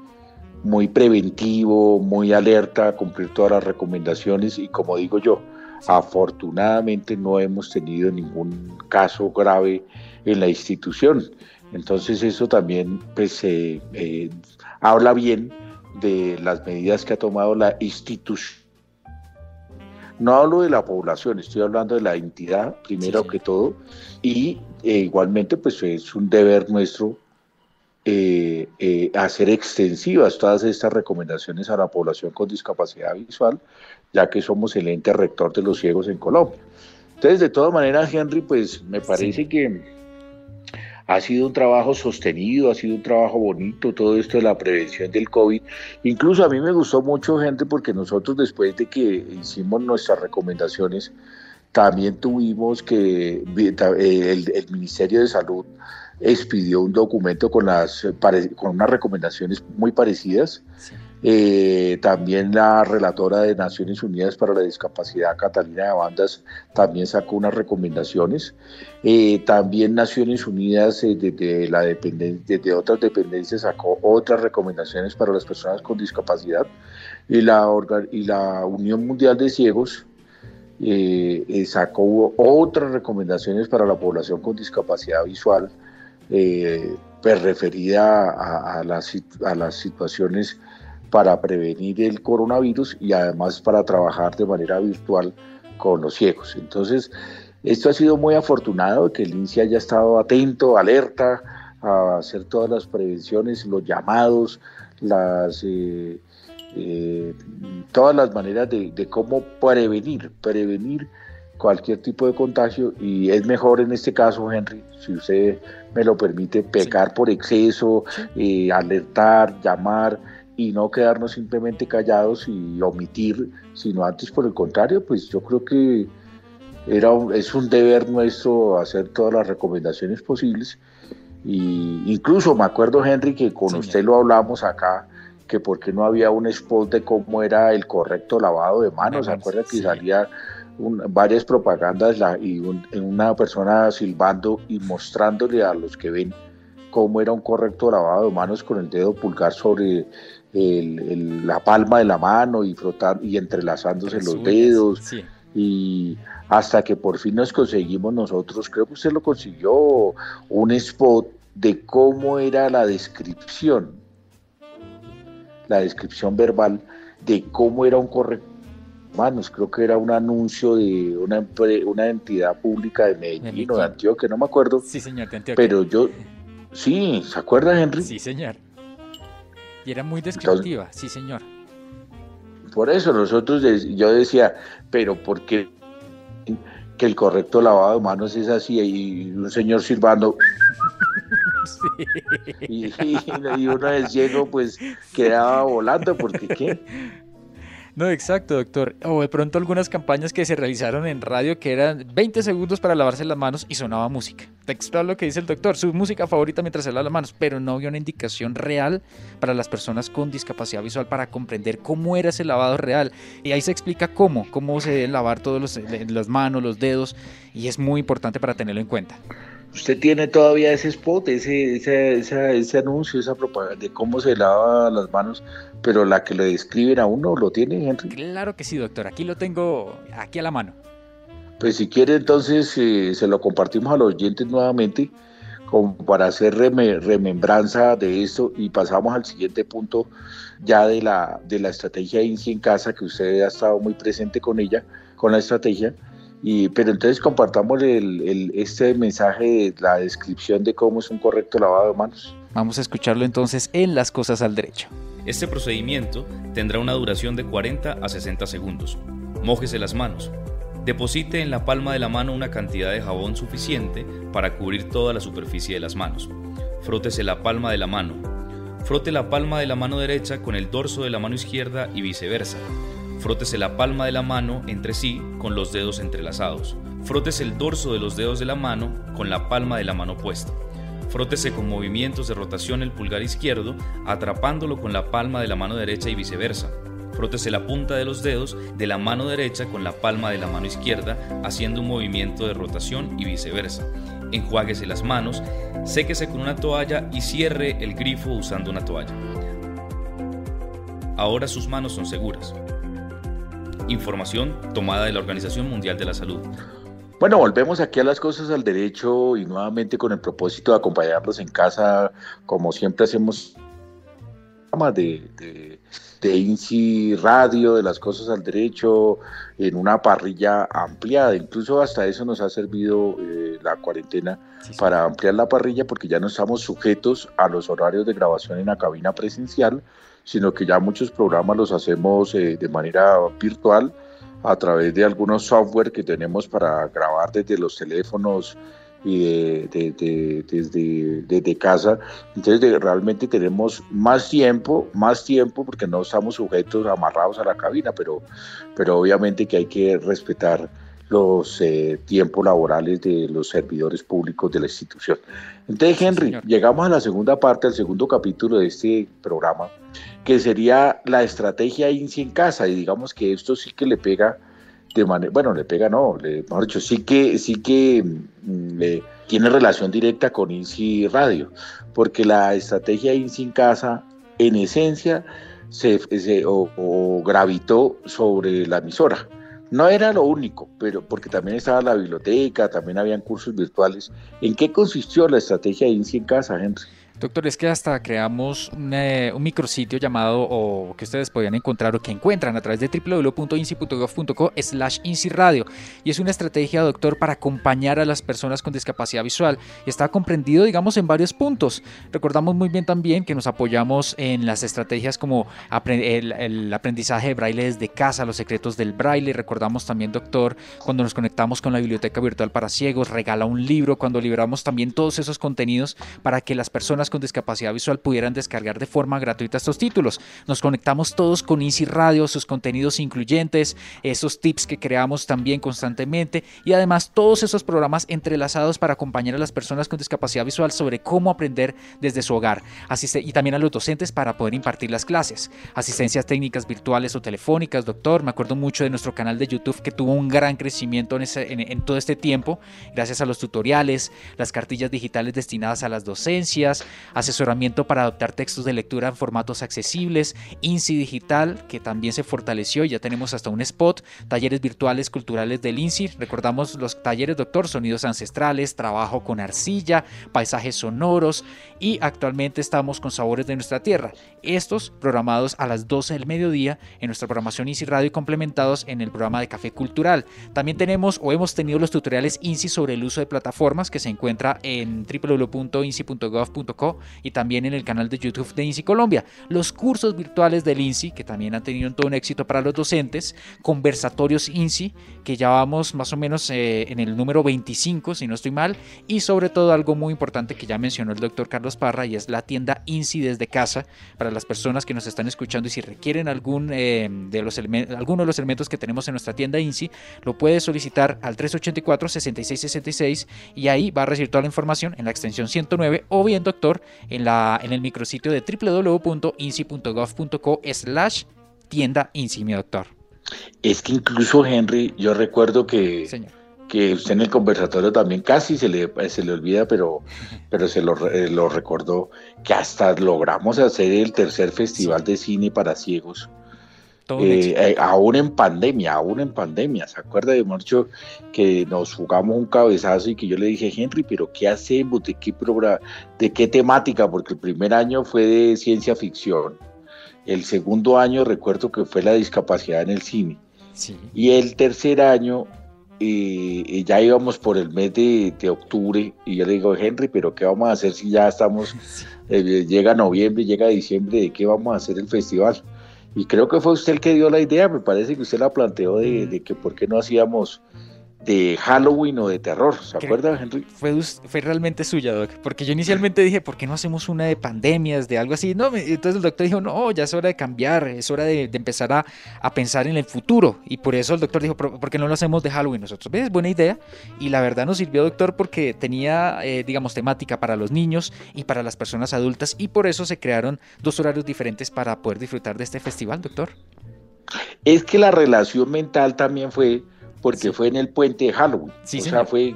muy preventivo, muy alerta a cumplir todas las recomendaciones y como digo yo, afortunadamente no hemos tenido ningún caso grave en la institución. Entonces eso también pues, eh, habla bien de las medidas que ha tomado la institución. No hablo de la población, estoy hablando de la entidad primero que todo y eh, igualmente pues es un deber nuestro eh, hacer extensivas todas estas recomendaciones a la población con discapacidad visual, ya que somos el ente rector de los ciegos en Colombia. Entonces, de todas maneras, Henry, pues me parece que ha sido un trabajo sostenido, ha sido un trabajo bonito, todo esto de la prevención del COVID. Incluso a mí me gustó mucho, gente, porque nosotros después de que hicimos nuestras recomendaciones, también tuvimos que eh, el, Ministerio de Salud expidió un documento con, las, con unas recomendaciones muy parecidas. Eh, también la relatora de Naciones Unidas para la Discapacidad, Catalina de Bandas, también sacó unas recomendaciones. Eh, también Naciones Unidas eh, desde, la otras dependencias sacó otras recomendaciones para las personas con discapacidad. Y la, y la Unión Mundial de Ciegos sacó otras recomendaciones para la población con discapacidad visual, pues referida a, a, las, a las situaciones para prevenir el coronavirus y además para trabajar de manera virtual con los ciegos. Entonces, esto ha sido muy afortunado que el INSI haya estado atento, alerta a hacer todas las prevenciones, los llamados, las, eh, eh, todas las maneras de, de, cómo prevenir, prevenir cualquier tipo de contagio. Y es mejor en este caso, Henry, si usted me lo permite, pecar por exceso, eh, alertar, llamar y no quedarnos simplemente callados y omitir, sino antes por el contrario, pues yo creo que era es un deber nuestro hacer todas las recomendaciones posibles. Y incluso me acuerdo, Henry, que con usted lo hablamos acá, que porque no había un spot de cómo era el correcto lavado de manos. ¿Se acuerda que salía varias propagandas y una persona silbando y mostrándole a los que ven cómo era un correcto lavado de manos con el dedo pulgar sobre la palma de la mano y frotando y entrelazándose los dedos. Y hasta que por fin nos conseguimos nosotros, creo que usted lo consiguió, un spot de cómo era la descripción, la descripción verbal de cómo era un correcto manos, creo que era un anuncio de una, una entidad pública de Medellín, o de Antioquia, no me acuerdo. Sí, señor, de Antioquia. Pero yo, sí, ¿se acuerda, Henry? Sí, señor. Y era muy descriptiva, sí señor. Por eso nosotros, yo decía, pero ¿por qué que el correcto lavado de manos es así y un señor silbando? [laughs] Y, y, uno de ciego pues quedaba volando porque qué no, exacto, doctor. O de pronto algunas campañas que se realizaron en radio que eran 20 segundos para lavarse las manos y sonaba música. Textual lo que dice el doctor, su música favorita mientras se lava las manos, pero no había una indicación real para las personas con discapacidad visual para comprender cómo era ese lavado real. Y ahí se explica cómo, cómo se deben lavar todas las manos, los dedos, y es muy importante para tenerlo en cuenta. Usted tiene todavía ese spot, ese, ese, ese, anuncio, esa propaganda de cómo se lava las manos, pero la que le describen a uno, ¿lo tiene, Henry? Claro que sí, doctor. Aquí lo tengo, aquí a la mano. Pues si quiere, entonces eh, se lo compartimos a los oyentes nuevamente, como para hacer remembranza de esto y pasamos al siguiente punto ya de la, de la estrategia INSI en casa, que usted ha estado muy presente con ella, con la estrategia y, pero entonces compartamos el, este mensaje la descripción de cómo es un correcto lavado de manos. Vamos a escucharlo entonces en Las Cosas al Derecho. Este procedimiento tendrá una duración de 40 a 60 segundos. Mójese las manos. Deposite en la palma de la mano una cantidad de jabón suficiente para cubrir toda la superficie de las manos. Frótese la palma de la mano. Frote la palma de la mano derecha con el dorso de la mano izquierda y viceversa Frótese la palma de la mano entre sí con los dedos entrelazados. Frótese el dorso de los dedos de la mano con la palma de la mano puesta. Frótese con movimientos de rotación el pulgar izquierdo, atrapándolo con la palma de la mano derecha y viceversa. Frótese la punta de los dedos de la mano derecha con la palma de la mano izquierda, haciendo un movimiento de rotación y viceversa. Enjuáguese las manos, séquese con una toalla y cierre el grifo usando una toalla. Ahora sus manos son seguras. Información tomada de la Organización Mundial de la Salud. Bueno, volvemos aquí a las cosas al derecho y nuevamente con el propósito de acompañarlos en casa, como siempre hacemos de, de, de INSI Radio, de las cosas al derecho, en una parrilla ampliada. Incluso hasta eso nos ha servido eh, la cuarentena para ampliar la parrilla porque ya no estamos sujetos a los horarios de grabación en la cabina presencial, sino que ya muchos programas los hacemos eh, de manera virtual a través de algunos software que tenemos para grabar desde los teléfonos y de, desde, desde casa. Entonces realmente tenemos más tiempo, más tiempo porque no estamos sujetos, amarrados a la cabina, pero, pero obviamente que hay que respetar los eh, tiempos laborales de los servidores públicos de la institución. Entonces, Henry, llegamos a la segunda parte, al segundo capítulo de este programa, que sería la estrategia INSI en casa, y digamos que esto sí que le pega de manera, bueno, le pega no, le, mejor dicho, sí que, sí que mm, tiene relación directa con INSI Radio, porque la estrategia INSI en casa, en esencia, se, o gravitó sobre la emisora no era lo único, pero porque también estaba la biblioteca, también habían cursos virtuales. ¿En qué consistió la estrategia de INSI en casa, Henry? Doctor, es que hasta creamos eh, un micrositio llamado, o que ustedes podían encontrar, o que encuentran a través de www.inci.gov.co slash Radio. Y es una estrategia, doctor, para acompañar a las personas con discapacidad visual. Y está comprendido, digamos, en varios puntos. Recordamos muy bien también que nos apoyamos en las estrategias como el, aprendizaje de braille desde casa, los secretos del braille. Recordamos también, doctor, cuando nos conectamos con la biblioteca virtual para ciegos, regala un libro, cuando liberamos también todos esos contenidos para que las personas con discapacidad visual pudieran descargar de forma gratuita estos títulos. Nos conectamos todos con Easy Radio, sus contenidos incluyentes, esos tips que creamos también constantemente y además todos esos programas entrelazados para acompañar a las personas con discapacidad visual sobre cómo aprender desde su hogar. Asiste y también a los docentes para poder impartir las clases. Asistencias técnicas virtuales o telefónicas, doctor. Me acuerdo mucho de nuestro canal de YouTube que tuvo un gran crecimiento en todo este tiempo, gracias a los tutoriales, las cartillas digitales destinadas a las docencias, asesoramiento para adoptar textos de lectura en formatos accesibles, INSI Digital, que también se fortaleció, ya tenemos hasta un spot, talleres virtuales culturales del INSI, recordamos los talleres doctor, sonidos ancestrales, trabajo con arcilla, paisajes sonoros y actualmente estamos con sabores de nuestra tierra, estos programados a las 12 del mediodía en nuestra programación INSI Radio y complementados en el programa de Café Cultural. También tenemos o hemos tenido los tutoriales INSI sobre el uso de plataformas que se encuentra en www.insi.gov.co y también en el canal de YouTube de INSI Colombia. Los cursos virtuales del INSI, que también han tenido todo un éxito para los docentes, conversatorios INSI, que ya vamos más o menos eh, en el número 25, si no estoy mal, y sobre todo algo muy importante que ya mencionó el doctor Carlos Parra, y es la tienda INSI desde casa, para las personas que nos están escuchando y si requieren algún, eh, de los alguno de los elementos que tenemos en nuestra tienda INSI, lo puede solicitar al 384-6666 y ahí va a recibir toda la información en la extensión 109 o bien, doctor, en, la, en el micrositio de www.insi.gov.co slash tienda INSI, mi doctor. Es que incluso, Henry, yo recuerdo que, que usted en el conversatorio también casi se le, se le olvida, pero, [laughs] pero se lo, eh, lo recordó, que hasta logramos hacer el tercer festival de cine para ciegos eh, eh, aún en pandemia, aún en pandemia, ¿se acuerda de mucho que nos jugamos un cabezazo y que yo le dije, Henry, pero ¿qué hacemos? ¿De qué programa? ¿De qué temática? Porque el primer año fue de ciencia ficción, el segundo año recuerdo que fue la discapacidad en el cine, y el tercer año eh, ya íbamos por el mes de, octubre y yo le digo, Henry, pero ¿qué vamos a hacer si ya estamos, [laughs] llega noviembre, llega diciembre, ¿de qué vamos a hacer el festival? Y creo que fue usted el que dio la idea, me parece que usted la planteó de, que por qué no hacíamos de Halloween o de terror. ¿Se acuerda, Henry? Fue, fue realmente suya, Doc. Porque yo inicialmente dije, ¿por qué no hacemos una de pandemias, de algo así? No, entonces el doctor dijo, no, ya es hora de cambiar, es hora de, empezar a, a, pensar en el futuro. Y por eso el doctor dijo, ¿por qué no lo hacemos de Halloween nosotros? ¿Ves? Buena idea. Y la verdad nos sirvió, doctor, porque tenía, eh, digamos, temática para los niños y para las personas adultas. Y por eso se crearon dos horarios diferentes para poder disfrutar de este festival, doctor. Es que la relación mental también fue porque fue en el puente de Halloween. o sea, fue,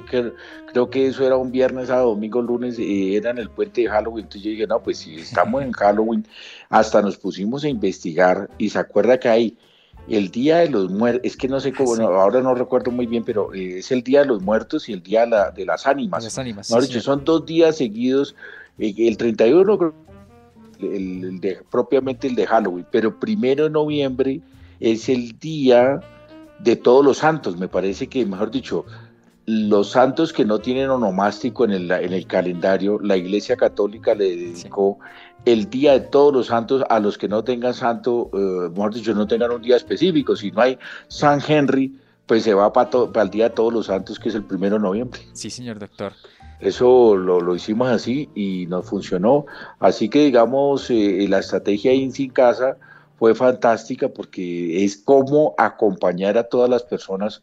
creo que eso era un viernes a domingo, lunes, y era en el puente de Halloween. Entonces yo dije, no, pues si estamos en Halloween, hasta nos pusimos a investigar y se acuerda que hay el Día de los Muertos, es que no sé cómo, ahora no recuerdo muy bien, pero eh, es el Día de los Muertos y el Día de, las Ánimas. Las ánimas. son dos días seguidos, eh, el 31 el, de, propiamente el de Halloween, pero primero de noviembre es el día de todos los santos. Me parece que, mejor dicho, los santos que no tienen onomástico en el, en el calendario, la Iglesia Católica le dedicó el día de todos los santos a los que no tengan santo, eh, mejor dicho, no tengan un día específico. Si no hay San Henry, pues se va para, el día de todos los santos, que es el primero de noviembre. Sí, señor doctor. Eso lo, lo hicimos así y nos funcionó. Así que, digamos, eh, la estrategia INSI en casa fue fantástica porque es como acompañar a todas las personas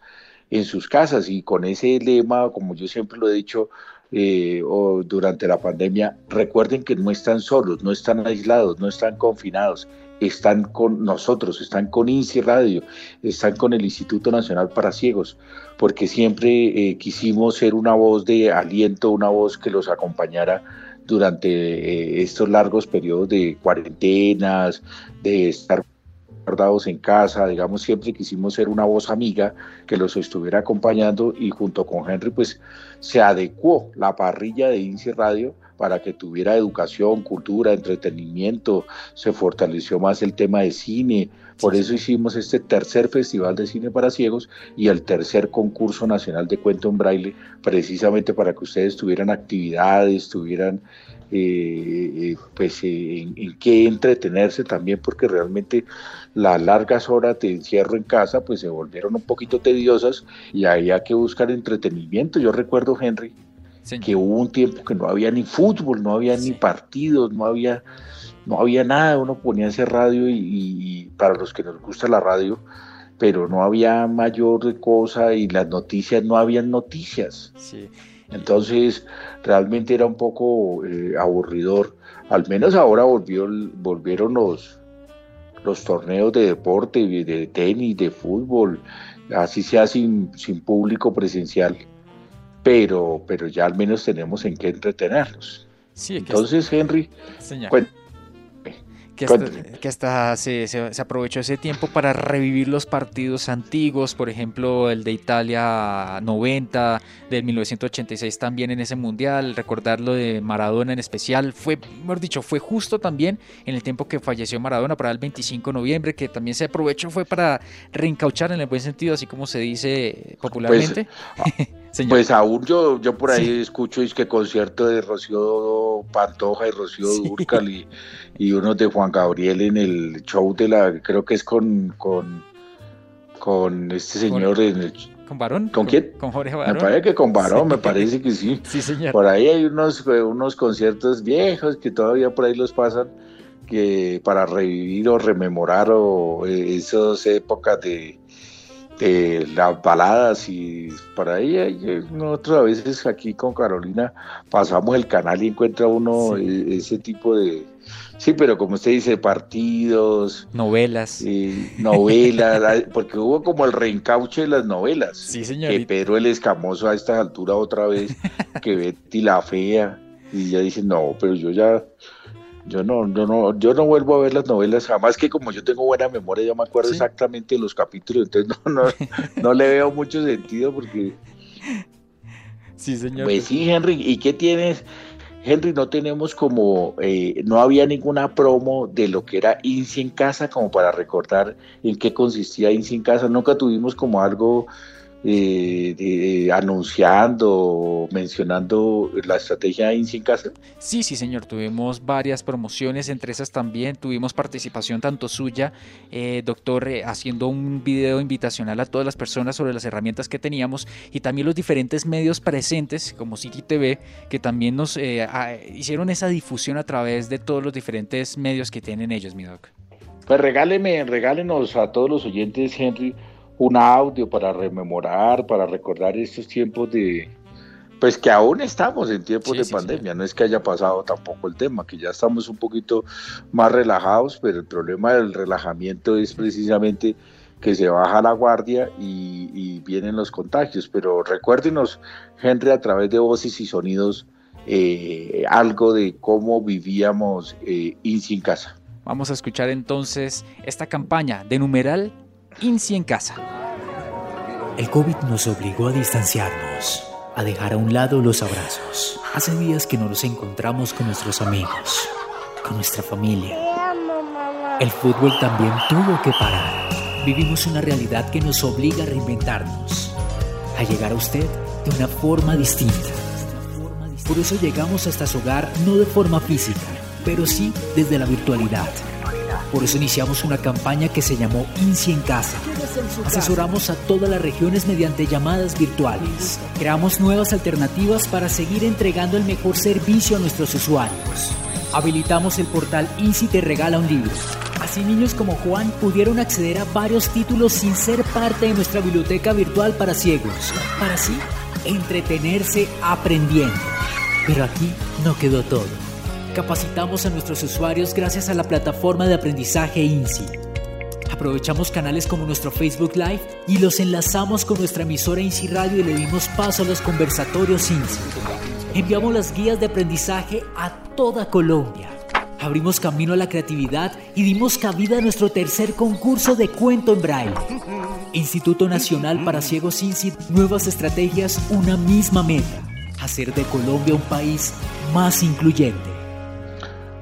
en sus casas y con ese lema, como yo siempre lo he dicho eh, durante la pandemia, recuerden que no están solos, no están aislados, no están confinados, están con nosotros, están con INSI Radio, están con el Instituto Nacional para Ciegos, porque siempre eh, quisimos ser una voz de aliento, una voz que los acompañara durante eh, estos largos periodos de cuarentenas, de estar guardados en casa, digamos, siempre quisimos ser una voz amiga que los estuviera acompañando y junto con Henry pues se adecuó la parrilla de INSI Radio para que tuviera educación, cultura, entretenimiento, se fortaleció más el tema de cine, por eso hicimos este tercer Festival de Cine para Ciegos y el tercer concurso nacional de cuento en braille, precisamente para que ustedes tuvieran actividades, tuvieran eh, eh, pues eh, en, qué entretenerse también, porque realmente las largas horas de encierro en casa pues se volvieron un poquito tediosas y había que buscar entretenimiento. Yo recuerdo, Henry, que hubo un tiempo que no había ni fútbol, no había ni partidos, no había no había nada, uno ponía ese radio y, para los que nos gusta la radio, pero no había mayor cosa y las noticias, no habían noticias. Entonces, realmente era un poco eh, aburridor. Al menos ahora volvió, volvieron los, los torneos de deporte, de tenis, de fútbol, así sea sin, sin público presencial, pero, pero ya al menos tenemos en qué entretenernos. Entonces, Henry, que hasta, se, aprovechó ese tiempo para revivir los partidos antiguos, por ejemplo el de Italia 90, del 1986 también en ese mundial, recordar lo de Maradona en especial, fue, mejor dicho, fue justo también en el tiempo que falleció Maradona, para el 25 de noviembre, que también se aprovechó, fue para reencauchar en el buen sentido, así como se dice popularmente. Pues, Pues aún yo, yo por ahí escucho es que concierto de Rocío Pantoja y Rocío Durcal y, y unos de Juan Gabriel en el show de la, creo que es con, con, con este señor en el ¿Con Barón? ¿Con, quién? Con Jorge Barón. Me parece que con Barón, me parece que sí. Sí, señor. Por ahí hay unos, unos conciertos viejos que todavía por ahí los pasan que para revivir o rememorar o eh, esas épocas de, de las baladas y para ella nosotros a veces aquí con Carolina pasamos el canal y encuentra uno e, ese tipo de sí pero como usted dice partidos novelas. novelas porque hubo como el reencauche de las novelas. Sí señor que Pedro el Escamoso a esta altura otra vez que [laughs] Betty la fea y ya dice no pero yo ya yo no, yo no, yo no vuelvo a ver las novelas, jamás que como yo tengo buena memoria, yo me acuerdo exactamente de los capítulos, entonces no, no, no le veo mucho sentido porque. Sí, señor. Pues sí, Henry, ¿y qué tienes? Henry, no tenemos como, eh, no había ninguna promo de lo que era INSI en casa, como para recordar en qué consistía INSI en casa. Nunca tuvimos como algo eh, anunciando, mencionando la estrategia INSI en casa? Sí, sí, señor. Tuvimos varias promociones, entre esas también tuvimos participación tanto suya, eh, doctor, eh, haciendo un video invitacional a todas las personas sobre las herramientas que teníamos y también los diferentes medios presentes, como City TV, que también nos hicieron esa difusión a través de todos los diferentes medios que tienen ellos, mi doc. Pues regáleme, regálenos a todos los oyentes, Henry, un audio para rememorar, para recordar estos tiempos de, pues que aún estamos en tiempos de pandemia, no es que haya pasado tampoco el tema, que ya estamos un poquito más relajados, pero el problema del relajamiento es precisamente que se baja la guardia y, vienen los contagios, pero recuérdenos, Henry, a través de voces y sonidos, eh, algo de cómo vivíamos eh, INSI en casa. Vamos a escuchar entonces esta campaña de numeral INSI en casa. El COVID nos obligó a distanciarnos, a dejar a un lado los abrazos. Hace días que no nos encontramos con nuestros amigos, con nuestra familia. El fútbol también tuvo que parar. Vivimos una realidad que nos obliga a reinventarnos, a llegar a usted de una forma distinta. Por eso llegamos hasta su hogar no de forma física, pero sí desde la virtualidad por eso iniciamos una campaña que se llamó INSI en Casa. Asesoramos a todas las regiones mediante llamadas virtuales. Creamos nuevas alternativas para seguir entregando el mejor servicio a nuestros usuarios. Habilitamos el portal INSI Te Regala un Libro. Así niños como Juan pudieron acceder a varios títulos sin ser parte de nuestra biblioteca virtual para ciegos, para así entretenerse aprendiendo. Pero aquí no quedó todo. Capacitamos a nuestros usuarios gracias a la plataforma de aprendizaje INSI. Aprovechamos canales como nuestro Facebook Live y los enlazamos con nuestra emisora INSI Radio y le dimos paso a los conversatorios INSI. Enviamos las guías de aprendizaje a toda Colombia. Abrimos camino a la creatividad y dimos cabida a nuestro tercer concurso de cuento en braille. Instituto Nacional para Ciegos INSI, nuevas estrategias, una misma meta. Hacer de Colombia un país más incluyente.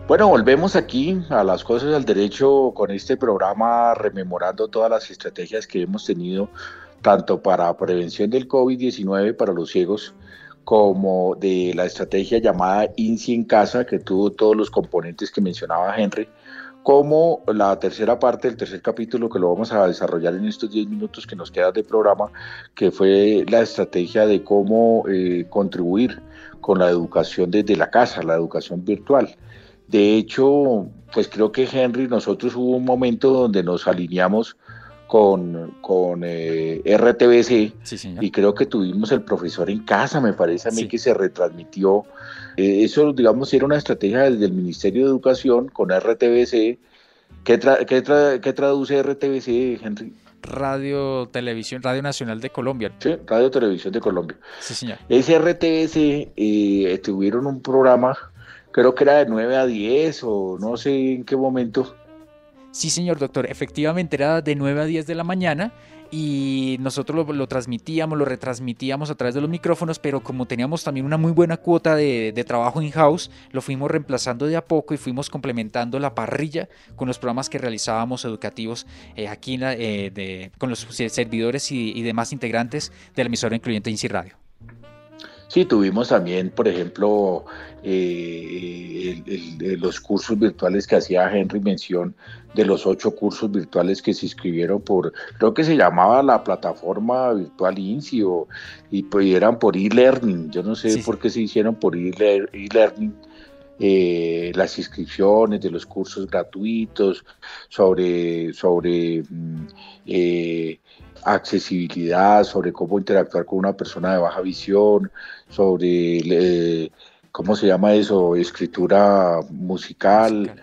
Bueno, volvemos aquí a las cosas del derecho con este programa rememorando todas las estrategias que hemos tenido tanto para prevención del COVID-19 para los ciegos como de la estrategia llamada INSI en casa que tuvo todos los componentes que mencionaba Henry, como la tercera parte del tercer capítulo que lo vamos a desarrollar en estos 10 minutos que nos quedan de programa, que fue la estrategia de cómo eh, contribuir con la educación desde la casa, la educación virtual. De hecho, pues creo que Henry, nosotros hubo un momento donde nos alineamos con, con eh, RTBC y creo que tuvimos el profesor en casa, me parece a mí que se retransmitió. Eh, eso, digamos, era una estrategia desde el Ministerio de Educación con RTBC. ¿Qué, qué, traduce RTBC, Henry? Radio Televisión, Radio Nacional de Colombia. Sí, Radio Televisión de Colombia. Sí, señor. Ese RTBC eh, tuvieron un programa creo que era de 9 a 10 o no sé en qué momento. Sí, señor doctor, efectivamente era de 9 a 10 de la mañana y nosotros lo, transmitíamos, lo retransmitíamos a través de los micrófonos, pero como teníamos también una muy buena cuota de, trabajo in-house, lo fuimos reemplazando de a poco y fuimos complementando la parrilla con los programas que realizábamos educativos eh, aquí eh, con los servidores y, y, demás integrantes de la emisora incluyente INSI Radio. Sí, tuvimos también, por ejemplo, eh, los cursos virtuales que hacía Henry mención de los ocho cursos virtuales que se inscribieron por, creo que se llamaba la plataforma virtual INSI y pues eran por e-learning. Yo no sé por qué se hicieron por e-learning. Eh, las inscripciones de los cursos gratuitos sobre, sobre mm, eh, accesibilidad, sobre cómo interactuar con una persona de baja visión, sobre, eh, ¿cómo se llama eso? Escritura musical.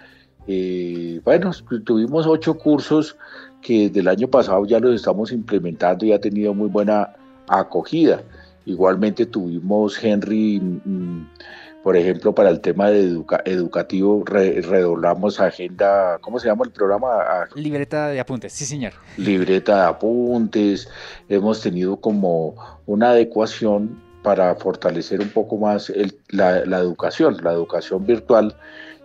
Eh, bueno, tuvimos ocho cursos que desde el año pasado ya los estamos implementando y ha tenido muy buena acogida. Igualmente tuvimos Henry mm, por ejemplo, para el tema de educativo, redoblamos agenda, ¿cómo se llama el programa? Ah, Libreta de apuntes, sí, señor. Libreta de apuntes. Hemos tenido como una adecuación para fortalecer un poco más la, educación, la educación virtual.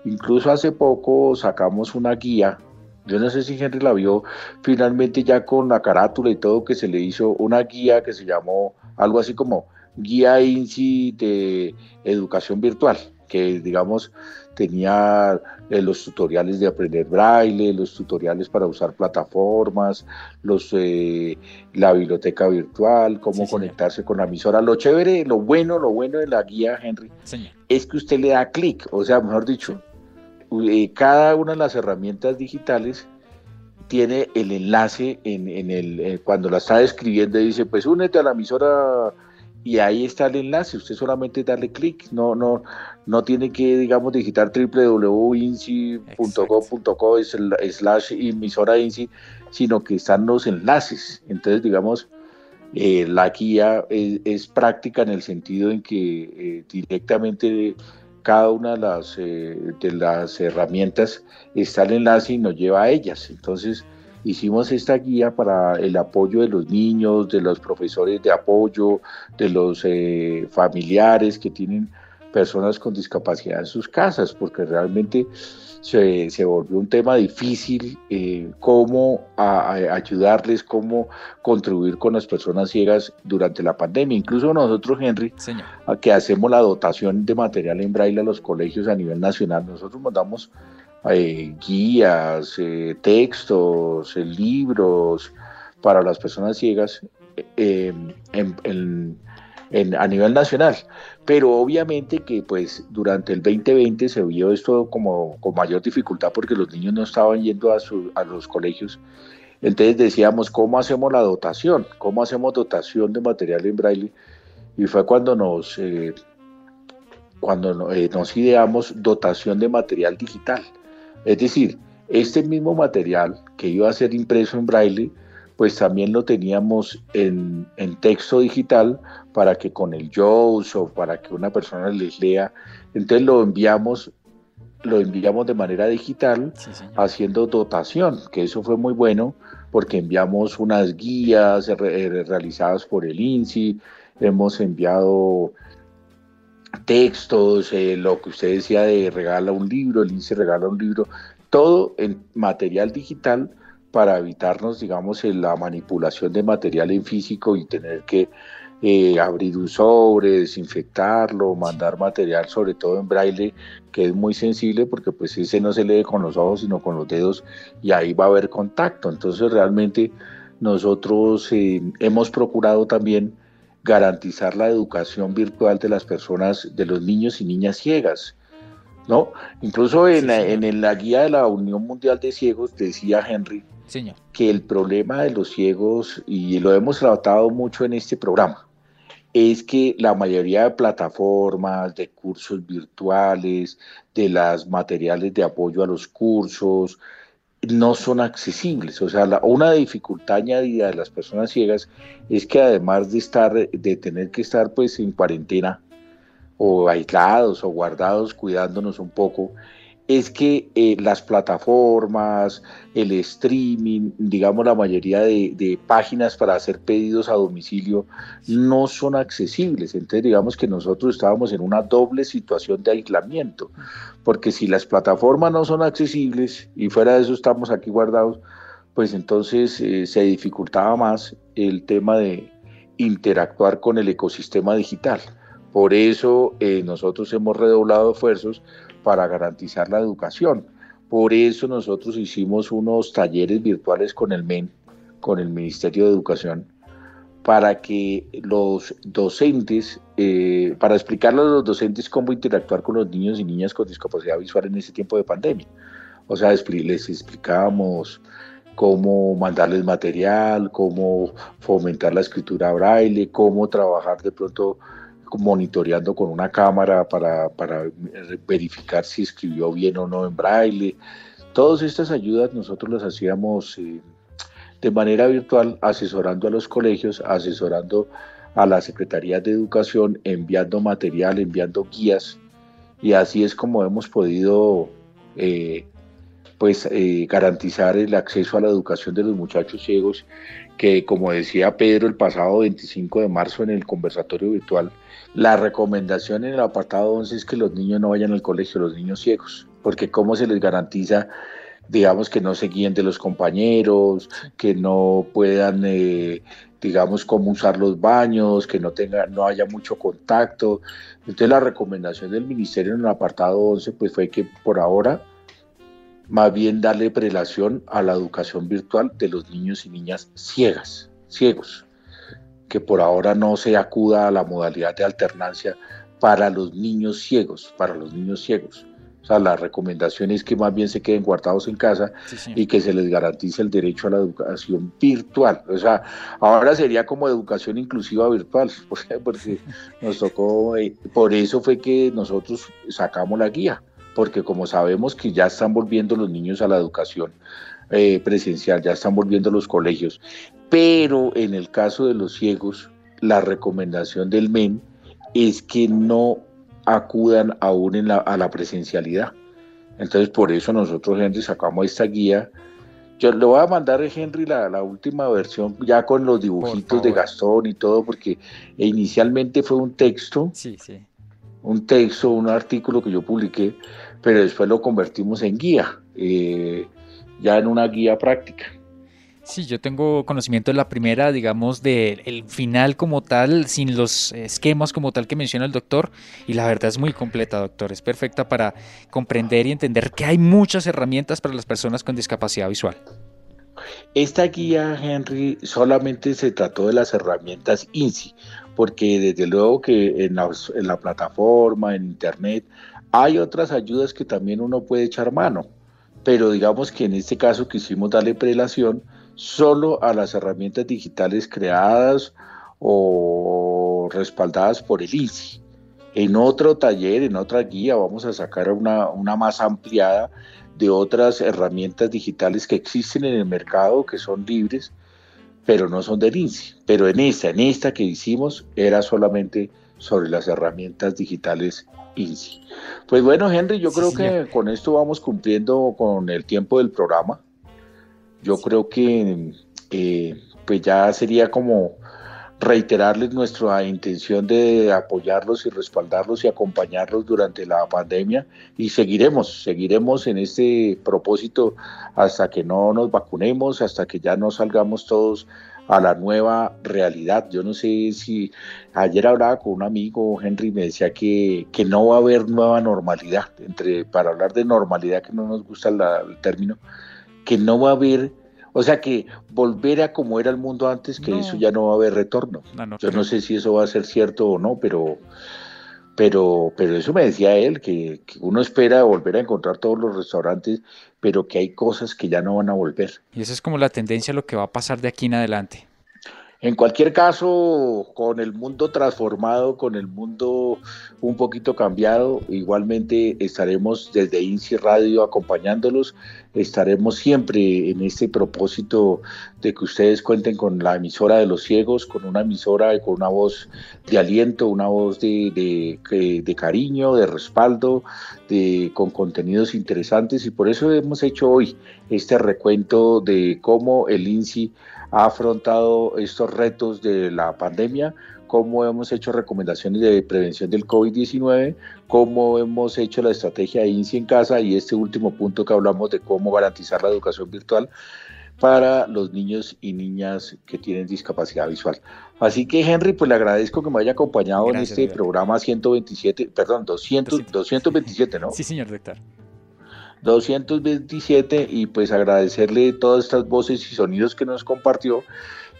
Incluso hace poco sacamos una guía Yo no sé si Henry la vio finalmente ya con la carátula y todo, que se le hizo una guía que se llamó algo así como Guía INSI de Educación Virtual, que digamos tenía eh, los tutoriales de aprender braille, los tutoriales para usar plataformas, los eh, la biblioteca virtual, cómo conectarse con la emisora. Lo chévere, lo bueno, lo bueno de la guía, Henry, es que usted le da clic, o sea, mejor dicho, eh, cada una de las herramientas digitales tiene el enlace en, en el cuando la está escribiendo dice pues únete a la emisora y ahí está el enlace, usted solamente darle clic, no, no, no tiene que, digamos, digitar www.inci.gov.co slash emisora INSI, sino que están los enlaces. Entonces, digamos, eh, la guía es, práctica en el sentido en que eh, directamente cada una de las, eh, de las herramientas está el enlace y nos lleva a ellas. Entonces, hicimos esta guía para el apoyo de los niños, de los profesores de apoyo, de los eh, familiares que tienen personas con discapacidad en sus casas, porque realmente se, volvió un tema difícil eh, cómo ayudarles, cómo contribuir con las personas ciegas durante la pandemia. Incluso nosotros, Henry, que hacemos la dotación de material en braille a los colegios a nivel nacional, nosotros mandamos eh, guías, eh, textos, eh, libros para las personas ciegas a nivel nacional. Pero obviamente que pues durante el 2020 se vio esto como con mayor dificultad porque los niños no estaban yendo a, a los colegios. Entonces decíamos, ¿cómo hacemos la dotación? ¿Cómo hacemos dotación de material en braille? Y fue cuando nos, cuando nos ideamos dotación de material digital. Es decir, este mismo material que iba a ser impreso en braille, pues también lo teníamos en, texto digital para que con el JAWS o para que una persona les lea. Entonces lo enviamos, lo enviamos de manera digital haciendo dotación, que eso fue muy bueno porque enviamos unas guías eh, realizadas por el INSI, hemos enviado textos, eh, lo que usted decía de regala un libro, el INSE regala un libro, todo en material digital para evitarnos, digamos, la manipulación de material en físico y tener que eh, abrir un sobre, desinfectarlo, mandar material, sobre todo en braille, que es muy sensible porque pues ese no se lee con los ojos, sino con los dedos y ahí va a haber contacto. Entonces realmente nosotros eh, hemos procurado también garantizar la educación virtual de las personas, de los niños y niñas ciegas. ¿no? Incluso en, la, en, la, guía de la Unión Mundial de Ciegos decía Henry que el problema de los ciegos, y lo hemos tratado mucho en este programa, es que la mayoría de plataformas, de cursos virtuales, de las materiales de apoyo a los cursos, no son accesibles. O sea, una dificultad añadida de las personas ciegas es que además de estar, de tener que estar pues en cuarentena o aislados o guardados, cuidándonos un poco, es que eh, las plataformas, el streaming, digamos la mayoría de, páginas para hacer pedidos a domicilio no son accesibles. Entonces digamos que nosotros estábamos en una doble situación de aislamiento, porque si las plataformas no son accesibles y fuera de eso estamos aquí guardados, pues entonces eh, se dificultaba más el tema de interactuar con el ecosistema digital. Por eso eh, nosotros hemos redoblado esfuerzos para garantizar la educación. Por eso nosotros hicimos unos talleres virtuales con el MEN, con el Ministerio de Educación, para que los docentes, eh, para explicarle a los docentes cómo interactuar con los niños y niñas con discapacidad visual en este tiempo de pandemia. O sea, les explicábamos cómo mandarles material, cómo fomentar la escritura braille, cómo trabajar de pronto monitoreando con una cámara para, verificar si escribió bien o no en braille. Todas estas ayudas nosotros las hacíamos eh, de manera virtual, asesorando a los colegios, asesorando a las secretarías de educación, enviando material, enviando guías, y así es como hemos podido eh, pues eh, garantizar el acceso a la educación de los muchachos ciegos, que como decía Pedro el pasado 25 de marzo en el conversatorio virtual, la recomendación en el apartado 11 es que los niños no vayan al colegio, los niños ciegos, porque cómo se les garantiza digamos que no se guíen de los compañeros, que no puedan, eh, digamos, cómo usar los baños, que no tenga, no haya mucho contacto. Entonces la recomendación del ministerio en el apartado 11 pues fue que por ahora más bien darle prelación a la educación virtual de los niños y niñas ciegas, ciegos, que por ahora no se acuda a la modalidad de alternancia para los niños ciegos, para los niños ciegos. O sea, la recomendación es que más bien se queden guardados en casa y que se les garantice el derecho a la educación virtual. O sea, ahora sería como educación inclusiva virtual, [laughs] porque nos tocó, eh, por eso fue que nosotros sacamos la guía, porque como sabemos que ya están volviendo los niños a la educación eh, presencial, ya están volviendo los colegios, pero en el caso de los ciegos, la recomendación del MEN es que no acudan aún a la presencialidad. Entonces, por eso nosotros, Henry, sacamos esta guía. Yo le voy a mandar a Henry la, última versión ya con los dibujitos de Gastón y todo, porque inicialmente fue un texto, sí, sí. Un texto, un artículo que yo publiqué, pero después lo convertimos en guía, eh, ya en una guía práctica. Sí, yo tengo conocimiento de la primera, digamos, del final como tal, sin los esquemas como tal que menciona el doctor, y la verdad es muy completa, doctor, es perfecta para comprender y entender que hay muchas herramientas para las personas con discapacidad visual. Esta guía, Henry, solamente se trató de las herramientas INSI, porque desde luego que en la, en la plataforma, en Internet, hay otras ayudas que también uno puede echar mano, pero digamos que en este caso quisimos darle prelación solo a las herramientas digitales creadas o respaldadas por el ICI. En otro taller, en otra guía, vamos a sacar una, más ampliada de otras herramientas digitales que existen en el mercado, que son libres, pero no son del INSI. Pero en esta, en esta que hicimos, era solamente sobre las herramientas digitales INSI. Pues bueno, Henry, yo creo que con esto vamos cumpliendo con el tiempo del programa. Yo creo que eh, pues ya sería como reiterarles nuestra intención de apoyarlos y respaldarlos y acompañarlos durante la pandemia y seguiremos, seguiremos en este propósito hasta que no nos vacunemos, hasta que ya no salgamos todos a la nueva realidad. Yo no sé si ayer hablaba con un amigo, Henry, me decía que, que no va a haber nueva normalidad, entre, para hablar de normalidad, que no nos gusta el término, que no va a haber, o sea que volver a como era el mundo antes, que eso ya no va a haber retorno. Yo no sé si eso va a ser cierto o no, pero, pero, pero eso me decía él, que, que, uno espera volver a encontrar todos los restaurantes, pero que hay cosas que ya no van a volver. Y esa es como la tendencia lo que va a pasar de aquí en adelante. En cualquier caso, con el mundo transformado, con el mundo un poquito cambiado, igualmente estaremos desde INSI Radio acompañándolos, estaremos siempre en este propósito de que ustedes cuenten con la emisora de los ciegos, con una emisora con una voz de aliento, una voz de, de, cariño, de respaldo, de, con contenidos interesantes. Y por eso hemos hecho hoy este recuento de cómo el INSI ha afrontado estos retos de la pandemia, cómo hemos hecho recomendaciones de prevención del COVID-19, cómo hemos hecho la estrategia de INSI en casa y este último punto que hablamos de cómo garantizar la educación virtual para los niños y niñas que tienen discapacidad visual. Así que Henry, pues le agradezco que me haya acompañado en este programa 127, perdón, 200, 227, ¿no? Sí, señor doctor. 227 y pues agradecerle todas estas voces y sonidos que nos compartió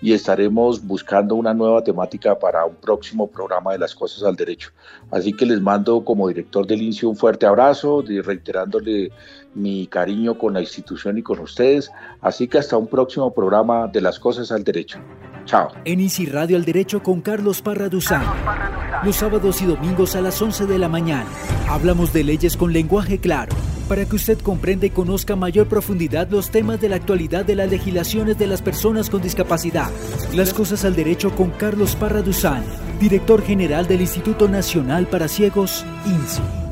y estaremos buscando una nueva temática para un próximo programa de las cosas al derecho. Así que les mando como director del INSI un fuerte abrazo, reiterándole mi cariño con la institución y con ustedes. Así que hasta un próximo programa de las cosas al derecho. Chao. En INSI Radio al Derecho con Carlos Parra Duzán. Los sábados y domingos a las 11 de la mañana. Hablamos de leyes con lenguaje claro para que usted comprenda y conozca mayor profundidad los temas de la actualidad de las legislaciones de las personas con discapacidad. Las cosas al derecho con Carlos Parra Duzán, director general del Instituto Nacional para Ciegos, INSI.